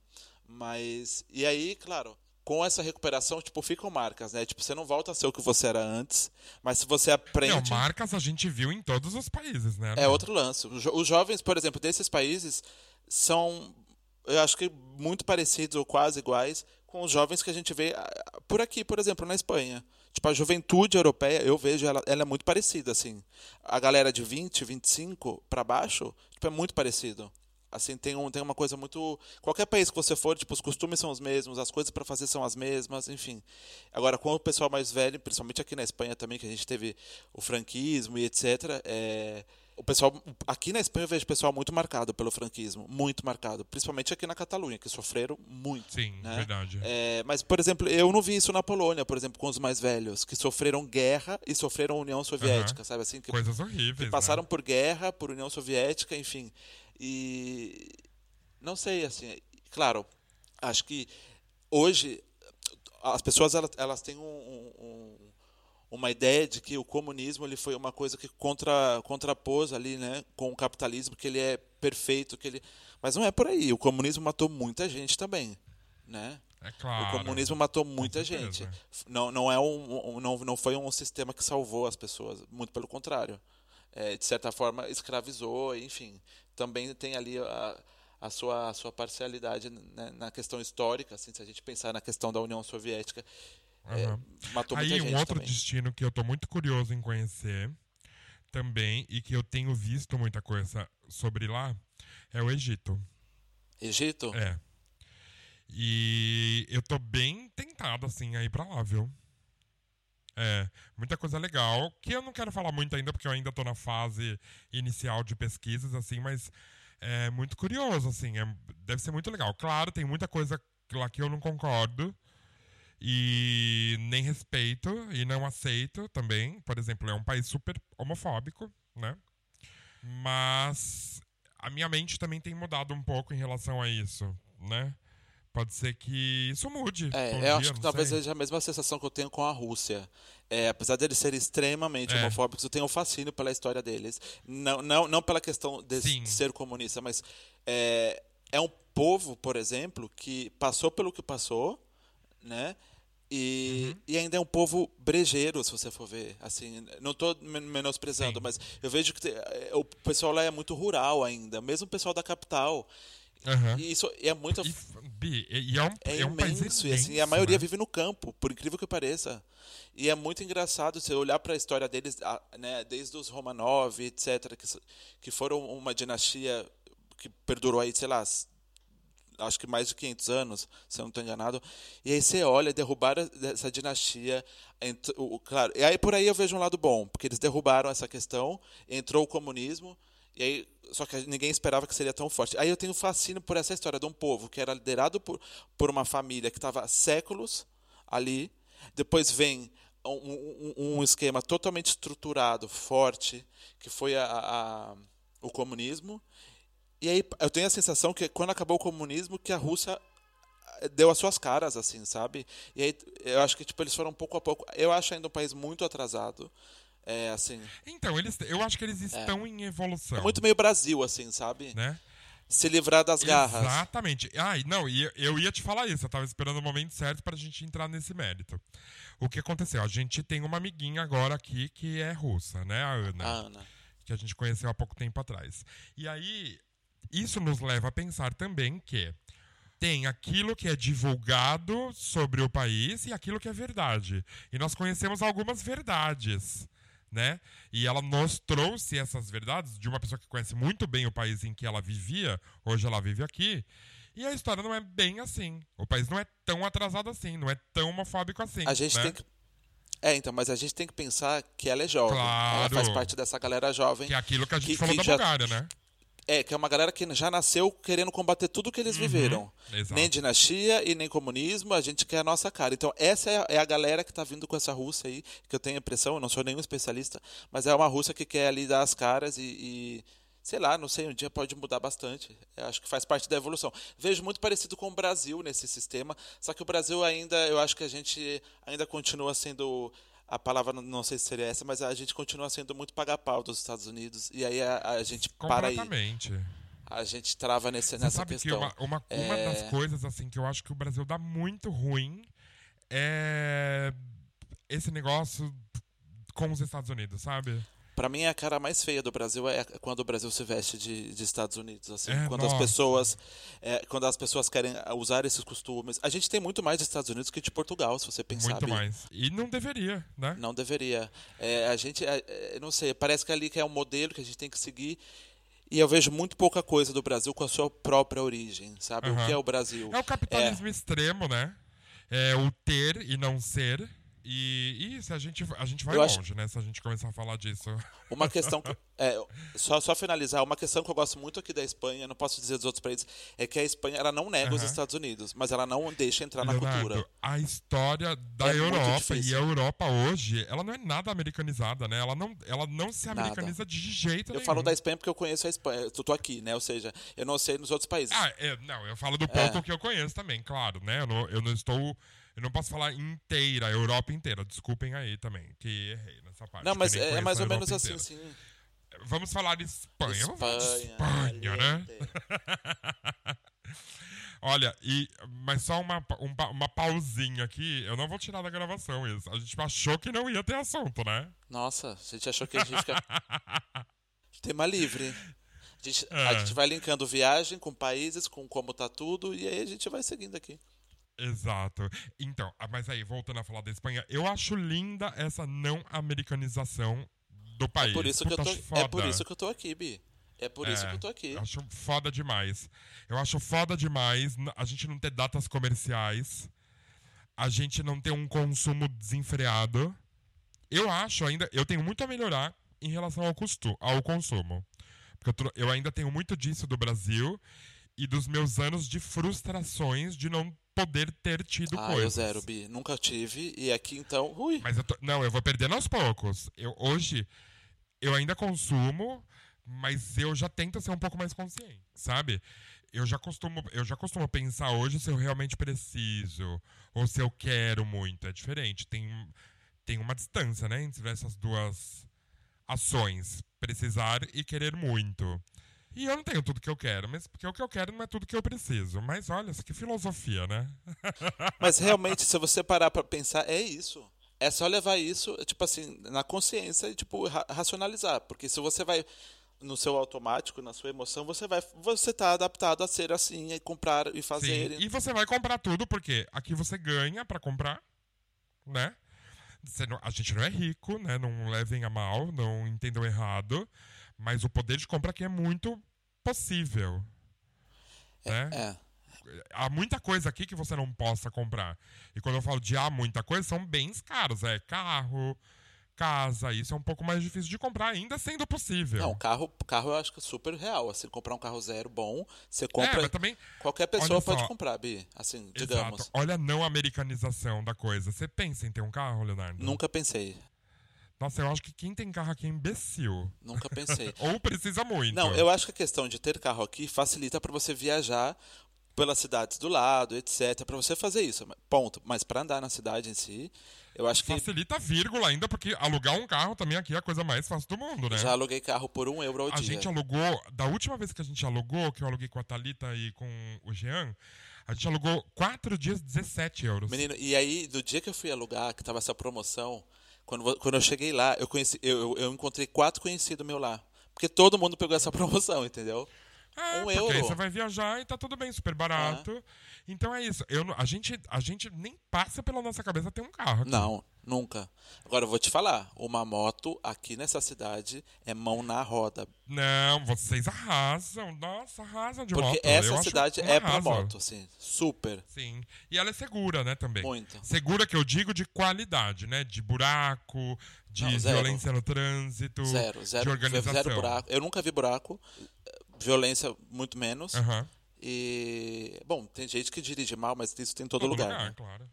Mas e aí, claro, com essa recuperação, tipo, ficam marcas, né? Tipo, você não volta a ser o que você era antes, mas se você aprende... Não, marcas a gente viu em todos os países, né? É outro lance. Os jovens, por exemplo, desses países são, eu acho que muito parecidos ou quase iguais com os jovens que a gente vê ah, por aqui, por exemplo, na Espanha. Tipo, a juventude europeia, eu vejo ela, ela é muito parecida, assim. A galera de 20, 25 para baixo, tipo, é muito parecido. Assim, tem, um, tem uma coisa muito. Qualquer país que você for, tipo, os costumes são os mesmos, as coisas para fazer são as mesmas, enfim. Agora, com o pessoal mais velho, principalmente aqui na Espanha também, que a gente teve o franquismo e etc. É, o pessoal aqui na Espanha eu vejo pessoal muito marcado pelo franquismo, muito marcado, principalmente aqui na Catalunha, que sofreram muito. Sim, né? verdade. É, mas, por exemplo, eu não vi isso na Polônia, por exemplo, com os mais velhos, que sofreram guerra e sofreram União Soviética, uhum. sabe assim? Que, Coisas horríveis. Que passaram né? por guerra, por União Soviética, enfim. E não sei, assim, claro, acho que hoje as pessoas elas, elas têm um, um, uma ideia de que o comunismo ele foi uma coisa que contra, contrapôs ali, né, com o capitalismo, que ele é perfeito, que ele, mas não é por aí. O comunismo matou muita gente também, né? É claro. O comunismo matou muita gente. Não, não é um, um, não, não foi um sistema que salvou as pessoas, muito pelo contrário. É, de certa forma escravizou, enfim também tem ali a, a, sua, a sua parcialidade né, na questão histórica, assim, se a gente pensar na questão da União Soviética. Uhum. É, matou Aí muita um outro também. destino que eu estou muito curioso em conhecer também e que eu tenho visto muita coisa sobre lá é o Egito. Egito? É. E eu tô bem tentado, assim, a ir pra lá, viu? É, muita coisa legal, que eu não quero falar muito ainda, porque eu ainda estou na fase inicial de pesquisas, assim, mas é muito curioso, assim, é, deve ser muito legal. Claro, tem muita coisa lá que eu não concordo e nem respeito e não aceito também. Por exemplo, é um país super homofóbico, né? Mas a minha mente também tem mudado um pouco em relação a isso, né? Pode ser que isso mude. É, eu dia, acho que talvez sei. seja a mesma sensação que eu tenho com a Rússia. É, apesar de eles serem extremamente é. homofóbicos, eu tenho um fascínio pela história deles. Não, não, não pela questão de, de ser comunista, mas é, é um povo, por exemplo, que passou pelo que passou, né? E, uhum. e, ainda é um povo brejeiro, se você for ver. Assim, não estou menosprezando, Sim. mas eu vejo que é, o pessoal lá é muito rural ainda, mesmo o pessoal da capital. Uhum. E isso é muito. E, e é, um, é, é um imenso, e assim, a maioria né? vive no campo, por incrível que pareça. E é muito engraçado você olhar para a história deles, né, desde os Romanov, etc., que, que foram uma dinastia que perdurou aí, sei lá, acho que mais de 500 anos, se eu não estou enganado. E aí você olha, derrubaram essa dinastia. Claro, e aí por aí eu vejo um lado bom, porque eles derrubaram essa questão, entrou o comunismo, e aí, só que ninguém esperava que seria tão forte. Aí eu tenho fascínio por essa história de um povo que era liderado por, por uma família que estava há séculos ali. Depois vem um, um, um, esquema totalmente estruturado, forte, que foi a, a, o comunismo. E aí eu tenho a sensação que quando acabou o comunismo, que a Rússia eh, deu as suas caras, assim, sabe? E aí eu acho que tipo, eles foram pouco a pouco. Eu acho ainda um país muito atrasado. É, assim. Então, eles, eu acho que eles é. estão é. em evolução. É muito meio Brasil, assim, sabe? Né? Se livrar das garras. Exatamente. Ah, não, eu ia te falar isso. Eu tava esperando o momento certo pra gente entrar nesse mérito. O que aconteceu? A gente tem uma amiguinha agora aqui que é russa, né? A Ana. A Ana. Que a gente conheceu há pouco tempo atrás. E aí, isso nos leva a pensar também que tem aquilo que é divulgado sobre o país e aquilo que é verdade. E nós conhecemos algumas verdades. Né? E ela nos trouxe essas verdades de uma pessoa que conhece muito bem o país em que ela vivia, hoje ela vive aqui. E a história não é bem assim. O país não é tão atrasado assim, não é tão homofóbico assim. A gente né? tem que é, então, mas a gente tem que pensar que ela é jovem. Claro. Ela faz parte dessa galera jovem. Que é aquilo que a gente que- falou que da já- Bulgária, né? É, que é uma galera que já nasceu querendo combater tudo que eles viveram. Uhum. exato. Nem dinastia e nem comunismo, a gente quer a nossa cara. Então, essa é a, é a galera que tá vindo com essa Rússia aí, que eu tenho a impressão, eu não sou nenhum especialista, mas é uma Rússia que quer ali dar as caras e, e, sei lá, não sei, um dia pode mudar bastante. Eu acho que faz parte da evolução. Vejo muito parecido com o Brasil nesse sistema, só que o Brasil ainda, eu acho que a gente ainda continua sendo a palavra não- sei se seria essa, mas a gente continua sendo muito paga-pau dos Estados Unidos. E aí a, a gente para aí. Completamente. A gente trava nesse, Você nessa sabe questão. que uma, uma, uma É. das coisas assim que eu acho que o Brasil dá muito ruim é esse negócio com os Estados Unidos, sabe? Pra mim, a cara mais feia do Brasil é quando o Brasil se veste de, de Estados Unidos. Assim, É, quando nossa. as pessoas é, quando as pessoas querem usar esses costumes. A gente tem muito mais de Estados Unidos que de Portugal, se você pensar. muito Bi. mais. E não deveria, né? Não deveria. É, a gente, é, é, não sei, parece que ali que é um modelo que a gente tem que seguir. E eu vejo muito pouca coisa do Brasil com a sua própria origem, sabe? O Aham. que é o Brasil? É o capitalismo extremo, né? É o ter e não ser. E, e se a gente, a gente vai Eu acho- longe, né? Se a gente começar a falar disso. Uma questão. que- é, só, só finalizar, uma questão que eu gosto muito aqui da Espanha, não posso dizer dos outros países, é que a Espanha ela não nega os Aham. Estados Unidos, mas ela não deixa entrar na Leonardo, cultura. a história da É Europa e a Europa hoje, ela não é nada americanizada, né? Ela não, ela não se Nada. americaniza de jeito Eu nenhum. falo da Espanha porque eu conheço a Espanha. Eu tô aqui, né? Ou seja, eu não sei nos outros países. Ah, é, não, eu falo do É. pouco que eu conheço também, claro, né? Eu não, eu não estou. Eu não posso falar inteira, a Europa inteira. Desculpem aí também, que errei nessa parte. não, mas é, é mais a ou menos assim, sim. Vamos falar de Espanha. Vamos falar de Espanha, Espanha, né? Olha, e, mas só uma, um pa- uma pausinha aqui. Eu não vou tirar da gravação isso. A gente achou que não ia ter assunto, né? Nossa, a gente achou que a gente fica. Tema livre. A gente, a É. gente vai linkando viagem com países, com como tá tudo, e aí a gente vai seguindo aqui. Exato. Então, ah, mas aí, voltando a falar da Espanha, eu acho linda essa não americanização do país. É por isso que eu tô, acho é por foda. isso que eu tô aqui, Bi. É por isso É, que eu tô aqui. Acho foda demais. Eu acho foda demais a gente não ter datas comerciais, a gente não ter um consumo desenfreado. Eu acho ainda, eu tenho muito a melhorar em relação ao, custo, ao consumo. Porque eu, eu ainda tenho muito disso do Brasil e dos meus anos de frustrações de não poder ter tido Ah, eu coisas. zero, Bi. Nunca tive. E aqui então. Ui. Mas eu tô, não, eu vou perdendo aos poucos. Eu, hoje, eu ainda consumo, mas eu já tento ser um pouco mais consciente, sabe? Eu já costumo, eu já costumo pensar hoje se eu realmente preciso ou se eu quero muito. É diferente. Tem, tem uma distância, né, entre essas duas ações. Precisar e querer muito. E eu não tenho tudo que eu quero, mas porque o que eu quero não é tudo que eu preciso. Mas olha, que filosofia, né? Mas realmente, se você parar pra pensar, é isso. É só levar isso, tipo assim, na consciência e, tipo, ra- racionalizar. Porque se você vai no seu automático, na sua emoção, você vai. Você tá adaptado a ser assim, e comprar e fazer. Sim, e você vai comprar tudo, porque aqui você ganha pra comprar, né? Não- a gente não é rico, né? Não levem a mal, não entendam errado. Mas o poder de compra aqui é muito possível. né? É. Há muita coisa aqui que você não possa comprar. E quando eu falo de há muita coisa, são bens caros. É carro, casa. Isso é um pouco mais difícil de comprar, ainda sendo possível. Não, carro, carro eu acho que é super real. Assim, comprar um carro zero bom, você é, compra. mas também Qualquer pessoa pode só. comprar, Bi. Assim, digamos. Exato. Olha a não americanização da coisa. Você pensa em ter um carro, Leonardo? Nunca pensei. Nossa, eu acho que quem tem carro aqui é imbecil. Nunca pensei. Ou precisa muito. Não, eu acho que a questão de ter carro aqui facilita para você viajar pelas cidades do lado, etc, para você fazer isso. Ponto. Mas para andar na cidade em si, eu acho que Facilita vírgula ainda, porque alugar um carro também aqui é a coisa mais fácil do mundo, né? já aluguei carro por um euro ao A dia. gente alugou, da última vez que a gente alugou, que eu aluguei com a Thalita e com o Jean, a gente alugou 4 dias 17 euros. Menino, e aí, do dia que eu fui alugar, que tava essa promoção, quando, quando eu cheguei lá, eu, conheci, eu, eu, encontrei quatro conhecidos meus lá. Porque todo mundo pegou essa promoção, entendeu? É, um porque euro. aí você vai viajar e tá tudo bem, super barato. Então é isso. Eu, a, gente, a gente nem passa pela nossa cabeça ter um carro. aqui. Não, nunca. Agora eu vou te falar, uma moto aqui nessa cidade é mão na roda. Não, vocês arrasam. Nossa, arrasam de Porque moto. Eu essa acho cidade é pra arraso. moto, assim, super. Sim. E ela é segura, né, também. Muito. Segura que eu digo de qualidade, né? De buraco, de Não, violência no trânsito, Zero, de zero, organização. zero buraco. Eu nunca vi buraco, violência muito menos. Aham. E, bom, tem gente que dirige mal, mas isso tem em todo, Todo lugar. né? claro.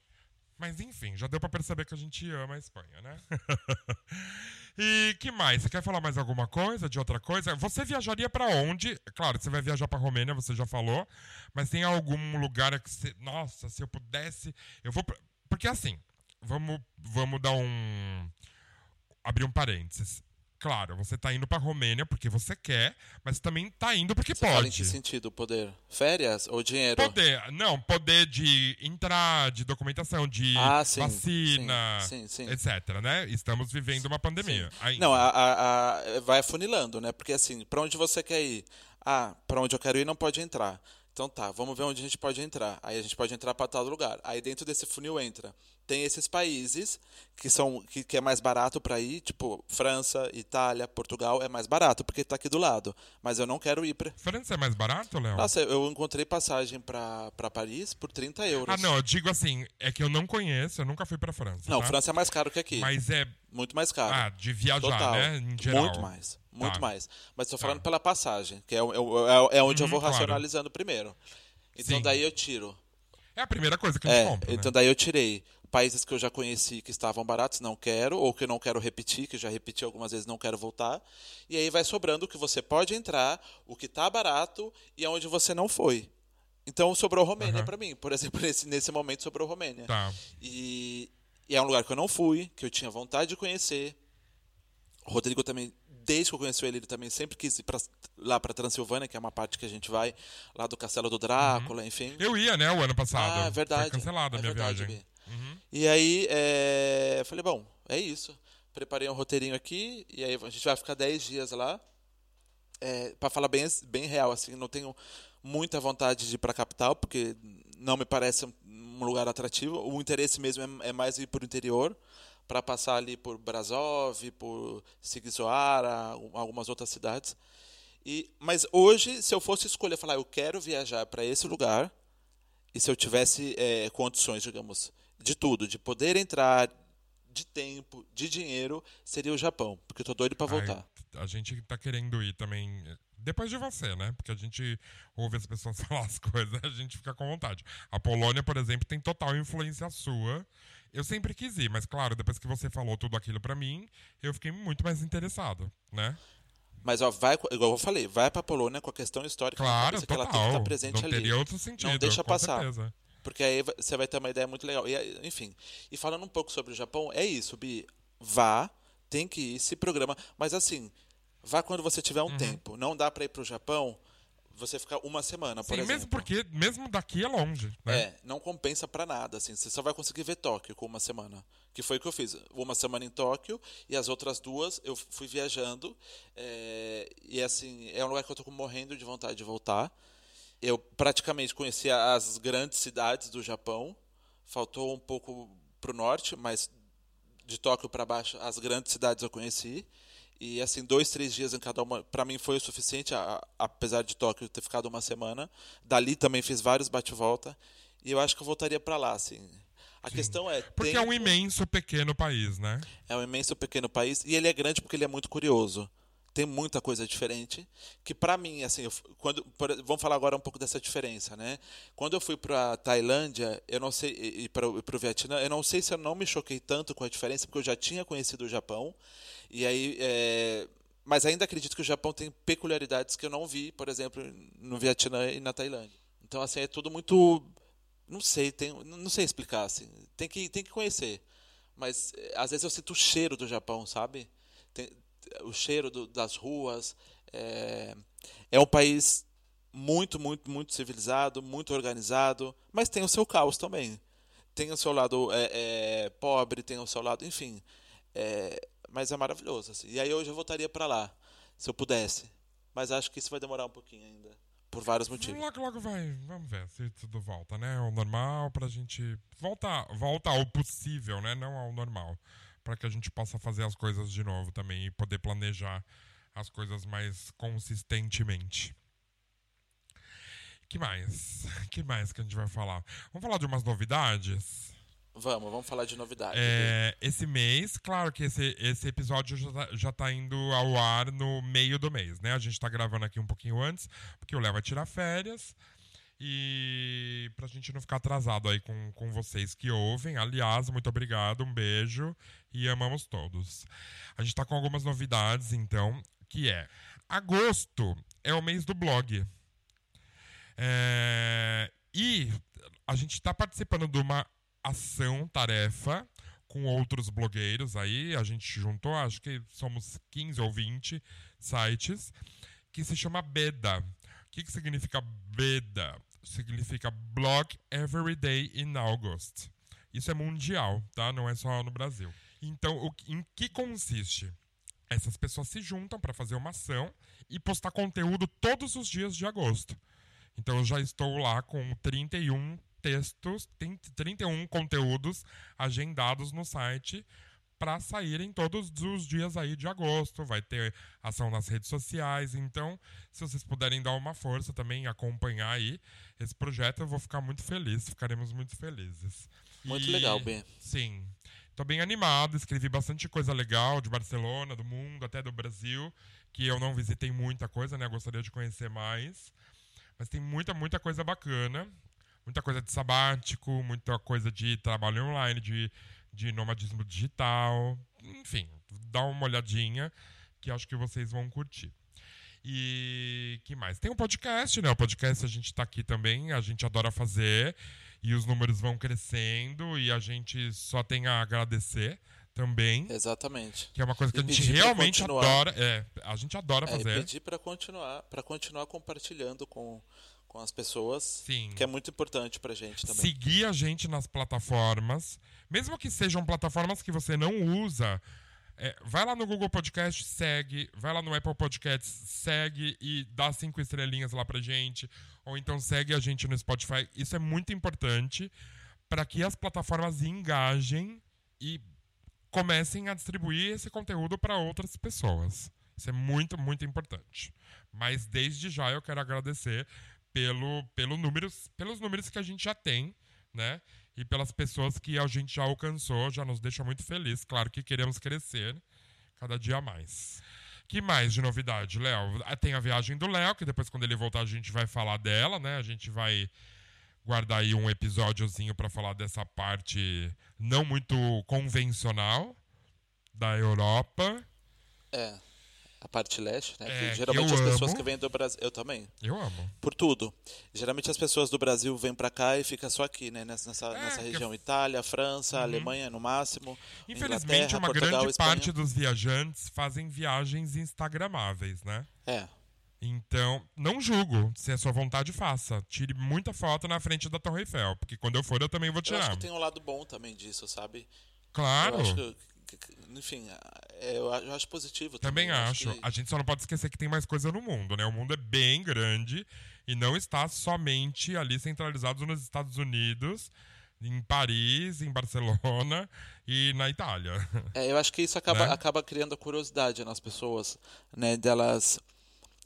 Mas enfim, já deu pra perceber que a gente ama a Espanha, né? e que mais? Você quer falar mais alguma coisa, de outra coisa? Você viajaria pra onde? Claro, você vai viajar pra Romênia, você já falou, mas tem algum lugar que você, nossa, se eu pudesse, eu vou pra... porque assim, vamos vamos dar um abrir um parênteses. Claro, você tá indo pra Romênia porque você quer, mas também tá indo porque Você fala em pode. que sentido, poder? Férias ou dinheiro? Poder, não, poder de entrar, de documentação, de Ah, sim, vacina, sim, sim, etc, né? Estamos vivendo uma pandemia. Não, a, a- a- vai afunilando, né? Porque assim, pra onde você quer ir? Ah, pra onde eu quero ir não pode entrar. Então tá, vamos ver onde a gente pode entrar. Aí a gente pode entrar pra tal lugar. Aí dentro desse funil entra. Tem esses países que são que, que é mais barato pra ir, tipo França, Itália, Portugal é mais barato porque tá aqui do lado. Mas eu não quero ir pra. França é mais barato, Léo? Nossa, eu encontrei passagem pra Paris por 30 euros. ah, não, eu digo assim, é que eu não conheço, eu nunca fui pra França. Não, tá? França é mais caro que aqui. Mas é. Muito mais caro. Ah, de viajar, Total. né? Em geral. Muito mais. Muito Tá. mais. Mas estou Tá. falando pela passagem, que é, é, o- é onde eu Uhum, vou claro. racionalizando primeiro. Então Sim. daí eu tiro. É a primeira coisa que a gente É, compra. então né? daí eu tirei países que eu já conheci que estavam baratos, não quero, ou que eu não quero repetir, que já repeti algumas vezes, não quero voltar. E aí vai sobrando o que você pode entrar, o que tá barato e aonde você não foi. Então sobrou Romênia Aham. pra mim. Por exemplo, nesse, nesse momento sobrou Romênia. Tá. E, e é um lugar que eu não fui, que eu tinha vontade de conhecer. O Rodrigo também, desde que eu conheci ele, ele também sempre quis ir pra, lá para Transilvânia, que é uma parte que a gente vai, lá do Castelo do Drácula, enfim. Eu ia, né, o ano passado. Ah, é verdade. Foi cancelada a é minha verdade, viagem. Uhum. E aí, é, falei, bom, é isso. Preparei um roteirinho aqui, e aí a gente vai ficar 10 dias lá. É, para falar bem, bem real, assim, não tenho muita vontade de ir para a capital, porque não me parece um lugar atrativo. O interesse mesmo é, é mais ir para o interior, para passar ali por Brasov, por Sigzoara, algumas outras cidades. E, mas hoje, se eu fosse escolher, falar, eu quero viajar para esse lugar, e se eu tivesse é, condições, digamos, de tudo, de poder entrar, de tempo, de dinheiro, seria o Japão, porque eu tô doido para voltar. Ai, a gente tá querendo ir também. Depois de você, né? Porque a gente ouve as pessoas falar as coisas, a gente fica com vontade. A Polônia, por exemplo, tem total influência sua. Eu sempre quis ir, mas claro, depois que você falou tudo aquilo pra mim, eu fiquei muito mais interessado, né? Mas ó, vai, igual eu falei, vai para Polônia com a questão histórica Claro, que ela tem que estar presente Não ali. teria outro sentido. deixa com passar. certeza. Porque aí você vai ter uma ideia muito legal. E, enfim, e falando um pouco sobre o Japão, é isso, Bi. Vá, tem que ir, se programa. Mas assim, vá quando você tiver um Uhum. tempo. Não dá para ir pro Japão você ficar uma semana, por Sim, exemplo. mesmo porque, mesmo daqui é longe, né? É, não compensa pra nada, assim. Você só vai conseguir ver Tóquio com uma semana. Que foi o que eu fiz. Uma semana em Tóquio e as outras duas eu fui viajando. é, e assim, é um lugar que eu tô morrendo de vontade de voltar. Eu praticamente conheci as grandes cidades do Japão. Faltou um pouco pro norte, mas de Tóquio para baixo, as grandes cidades eu conheci. E assim, dois, três dias em cada uma, para mim foi o suficiente, a- a- apesar de Tóquio ter ficado uma semana. Dali também fiz vários bate-volta. E eu acho que eu voltaria para lá, assim. A questão é. Porque é um imenso pequeno país, né? é um imenso pequeno país e ele é grande porque ele é muito curioso. Tem muita coisa diferente que para mim assim, eu quando por- vamos falar agora um pouco dessa diferença, né? Quando eu fui para Tailândia, eu não sei e para o Vietnã, eu não sei se eu não me choquei tanto com a diferença porque eu já tinha conhecido o Japão e aí é, mas ainda acredito que o Japão tem peculiaridades que eu não vi, por exemplo, no Vietnã e na Tailândia. Então assim é tudo muito não sei, tem, não sei explicar assim. Tem que tem que conhecer. Mas eh, às vezes eu sinto o cheiro do Japão, sabe? Tem- o cheiro do- das ruas. É, é um país muito, muito, muito civilizado, muito organizado, mas tem o seu caos também. Tem o seu lado é, é, pobre, tem o seu lado, enfim. É, mas é maravilhoso. assim. E aí hoje eu voltaria para lá, se eu pudesse. Mas acho que isso vai demorar um pouquinho ainda. por vários motivos. Logo, logo vai. Vamos ver se tudo volta, né? Ao normal, pra gente. Volta, volta ao possível, né? Não ao normal. Pra que a gente possa fazer as coisas de novo também e poder planejar as coisas mais consistentemente. que mais? que mais que a gente vai falar? Vamos falar de umas novidades? Vamos, vamos falar de novidades. É, esse mês, claro que esse, esse episódio já tá, já tá indo ao ar no meio do mês, né? A gente tá gravando aqui um pouquinho antes, porque o Léo vai tirar férias. E pra gente não ficar atrasado aí com, com vocês que ouvem. Aliás, muito obrigado, um beijo e amamos todos. A gente tá com algumas novidades, então, que é agosto é o mês do blog. É, e a gente está participando de uma ação, tarefa, com outros blogueiros aí. A gente juntou, acho que somos 15 ou 20 sites, que se chama BEDA. O que, que significa BEDA? Significa Blog Every Day in August. Isso é mundial, tá? Não é só no Brasil. Então, o, em que consiste? Essas pessoas se juntam para fazer uma ação e postar conteúdo todos os dias de agosto. Então, eu já estou lá com 31 textos, tem 31 conteúdos agendados no site para saírem todos os dias aí de agosto. Vai ter ação nas redes sociais. Então, se vocês puderem dar uma força também, acompanhar aí esse projeto, eu vou ficar muito feliz. Ficaremos muito felizes. Muito E- legal, Ben. Sim. Tô bem animado, escrevi bastante coisa legal de Barcelona, do mundo, até do Brasil, que eu não visitei muita coisa, né? Gostaria de conhecer mais. Mas tem muita, muita coisa bacana. Muita coisa de sabático, muita coisa de trabalho online, de, de nomadismo digital. Enfim, dá uma olhadinha que acho que vocês vão curtir. E que mais? Tem um podcast, né? O podcast a gente tá aqui também, a gente adora fazer e os números vão crescendo e a gente só tem a agradecer também, Exatamente. que é uma coisa que E a gente realmente adora, é, a gente adora É, e fazer. pedir para continuar, para continuar compartilhando com, com as pessoas, Sim. que é muito importante pra gente também. seguir a gente nas plataformas, mesmo que sejam plataformas que você não usa. é, vai lá no Google Podcast, segue. Vai lá no Apple Podcasts, segue e dá cinco estrelinhas lá pra gente. Ou então segue a gente no Spotify. Isso é muito importante para que as plataformas engajem e comecem a distribuir esse conteúdo para outras pessoas. Isso é muito, muito importante. Mas desde já eu quero agradecer pelo, pelo números, pelos números que a gente já tem, né? E pelas pessoas que a gente já alcançou, já nos deixa muito feliz. Claro que queremos crescer cada dia mais. Que mais de novidade, Léo? Ah, Tem a viagem do Léo, que depois, quando ele voltar, a gente vai falar dela, né? A gente vai guardar aí um episódiozinho para falar dessa parte não muito convencional da Europa. É. A parte leste, né? É, geralmente as pessoas amo. que vêm do Brasil. Eu também. Eu amo. Por tudo. Geralmente as pessoas do Brasil vêm pra cá e ficam só aqui, né? Nessa, nessa, É, nessa região. Itália, França, Alemanha no máximo. Infelizmente, Inglaterra, uma Portugal, grande Espanha. parte dos viajantes fazem viagens instagramáveis, né? É. Então, não julgo. Se é sua vontade, faça. Tire muita foto na frente da Torre Eiffel, porque quando eu for eu também vou Eu acho tirar. que tem um lado bom também disso, sabe? Claro. Eu acho que- enfim, é, eu acho- acho positivo também. Também Eu acho. que- A gente só não pode esquecer que tem mais coisa no mundo, né? O mundo é bem grande e não está somente ali centralizado nos Estados Unidos, em Paris, em Barcelona e na Itália. É, eu acho que isso acaba, Né? acaba criando curiosidade nas pessoas, né? Delas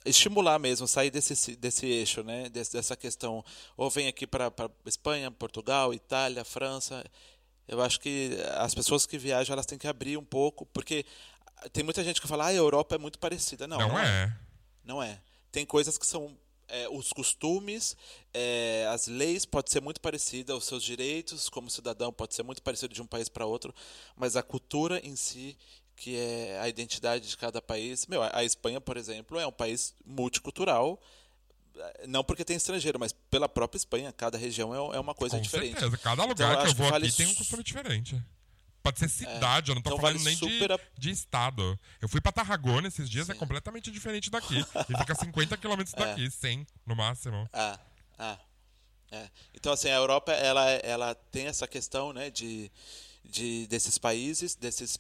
estimular mesmo, sair desse, desse eixo, né? Des- dessa questão. Ou vem aqui para Espanha, Portugal, Itália, França. Eu acho que as pessoas que viajam elas têm que abrir um pouco, porque tem muita gente que fala, ah, a Europa é muito parecida. Não, Não, não, é. Não é. Tem coisas que são é, os costumes, é, as leis pode ser muito parecida, os seus direitos como cidadão pode ser muito parecido de um país para outro, mas a cultura em si, que é a identidade de cada país, meu, a Espanha, por exemplo, é um país multicultural, não porque tem estrangeiro, mas pela própria Espanha, cada região é, é uma coisa Com diferente. certeza. Cada lugar Então, que eu acho que vou vale aqui tem um costume diferente. Pode ser cidade, eu não tô então falando vale nem super a- de, de estado. Eu fui pra Tarragona esses dias, é Sim. completamente diferente daqui. e fica 50 quilômetros daqui, 100 no máximo. Ah, ah, é. Então, assim, a Europa, ela, ela tem essa questão, né, de, de, desses países, desses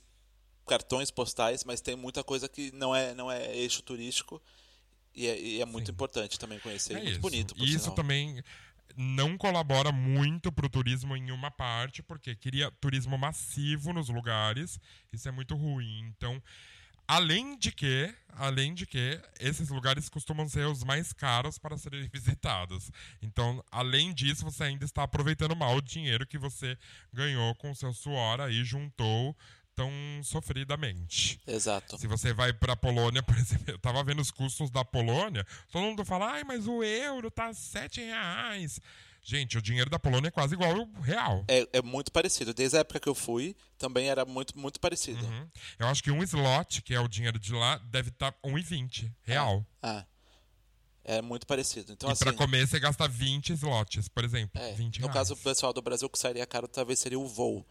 cartões postais, mas tem muita coisa que não é, não é eixo turístico E é, e é muito Sim. importante também conhecer. É e muito isso. bonito, por E isso sinal. também não colabora muito para o turismo em uma parte, porque queria turismo massivo nos lugares. Isso é muito ruim. Então, além de que, além de que, esses lugares costumam ser os mais caros para serem visitados. Então, além disso, você ainda está aproveitando mal o dinheiro que você ganhou com o seu suor aí, juntou tão sofridamente. Exato. Se você vai pra Polônia, por exemplo, eu tava vendo os custos da Polônia, todo mundo fala, ai, mas o euro tá 7 reais. Gente, o dinheiro da Polônia é quase igual ao real. É, é muito parecido. Desde a época que eu fui, também era muito, muito parecido. Uhum. Eu acho que um slot, que é o dinheiro de lá, deve estar tá 1,20 real. Ah, é muito parecido. Então, e assim, pra comer, você gasta 20 slots, por exemplo. é, 20 no reais. caso do pessoal do Brasil, o que sairia caro talvez seria o voo,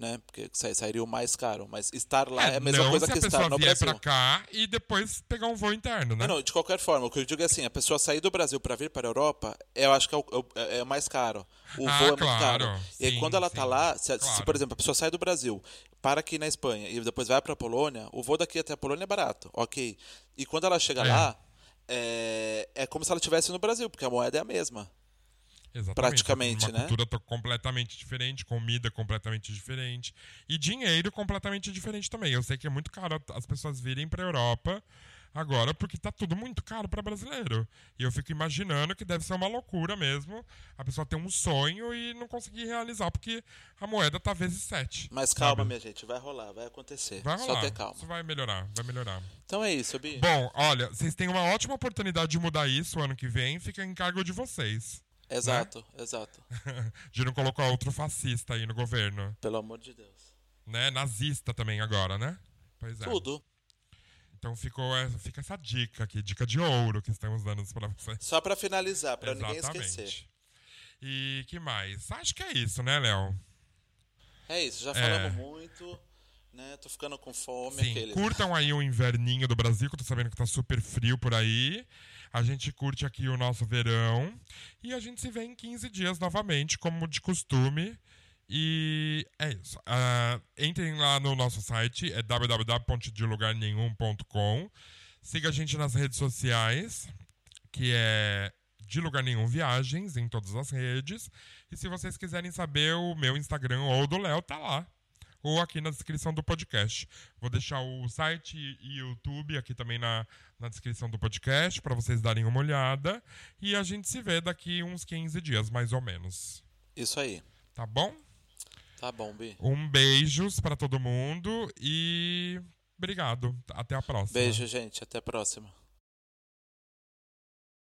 né? Porque sa- sairia o mais caro. Mas estar lá é, a mesma não coisa se que a estar pessoa no vier Brasil. pra cá e depois pegar um voo interno, né? Não, não, de qualquer forma, o que eu digo é assim, a pessoa sair do Brasil para vir para a Europa, eu acho que é o, é- é o mais caro. O Ah, voo é muito claro. caro. e aí, Sim, quando ela tá sim. lá, se, se, Claro. por exemplo, a pessoa sai do Brasil, para aqui na Espanha e depois vai para a Polônia, o voo daqui até a Polônia é barato, ok. E quando ela chega É. lá, é, é como se ela estivesse no Brasil, porque a moeda é a mesma. Exatamente. praticamente, uma né? cultura completamente diferente, comida completamente diferente e dinheiro completamente diferente também. Eu sei que é muito caro as pessoas virem para Europa agora porque tá tudo muito caro para brasileiro. E eu fico imaginando que deve ser uma loucura mesmo a pessoa ter um sonho e não conseguir realizar porque a moeda tá vezes sete. Mas calma, sabe? minha gente, vai rolar, vai acontecer. Vai Só rolar. ter calma. Isso vai melhorar, vai melhorar. Então é isso, Bi. Bom, olha, vocês têm uma ótima oportunidade de mudar isso ano que vem, fica em cargo de vocês. Exato, exato. de não colocar outro fascista aí no governo. Pelo amor de Deus. né? Nazista também agora, né? Pois é. Tudo. Então ficou, é, fica essa dica aqui, dica de ouro que estamos dando pra vocês. Só para finalizar, para ninguém esquecer. E que mais? Acho que é isso, né, Léo? É isso, já É. falamos muito, né? Tô ficando com fome. Sim, aquele... curtam aí o inverninho do Brasil, que eu tô sabendo que tá super frio por aí. A gente curte aqui o nosso verão. E a gente se vê em 15 dias novamente, como de costume. E é isso. Ah, entrem lá no nosso site, é www.delugarnenhum.com. Siga a gente nas redes sociais, que é de lugar nenhum viagens em todas as redes. E se vocês quiserem saber o meu Instagram ou do Léo, tá lá ou aqui na descrição do podcast. Vou deixar o site e YouTube aqui também na, na descrição do podcast para vocês darem uma olhada. E a gente se vê daqui uns 15 dias, mais ou menos. Isso aí. Tá bom? Tá bom, Bi. Um beijos para todo mundo e obrigado. Até a próxima. Beijo, gente. Até a próxima.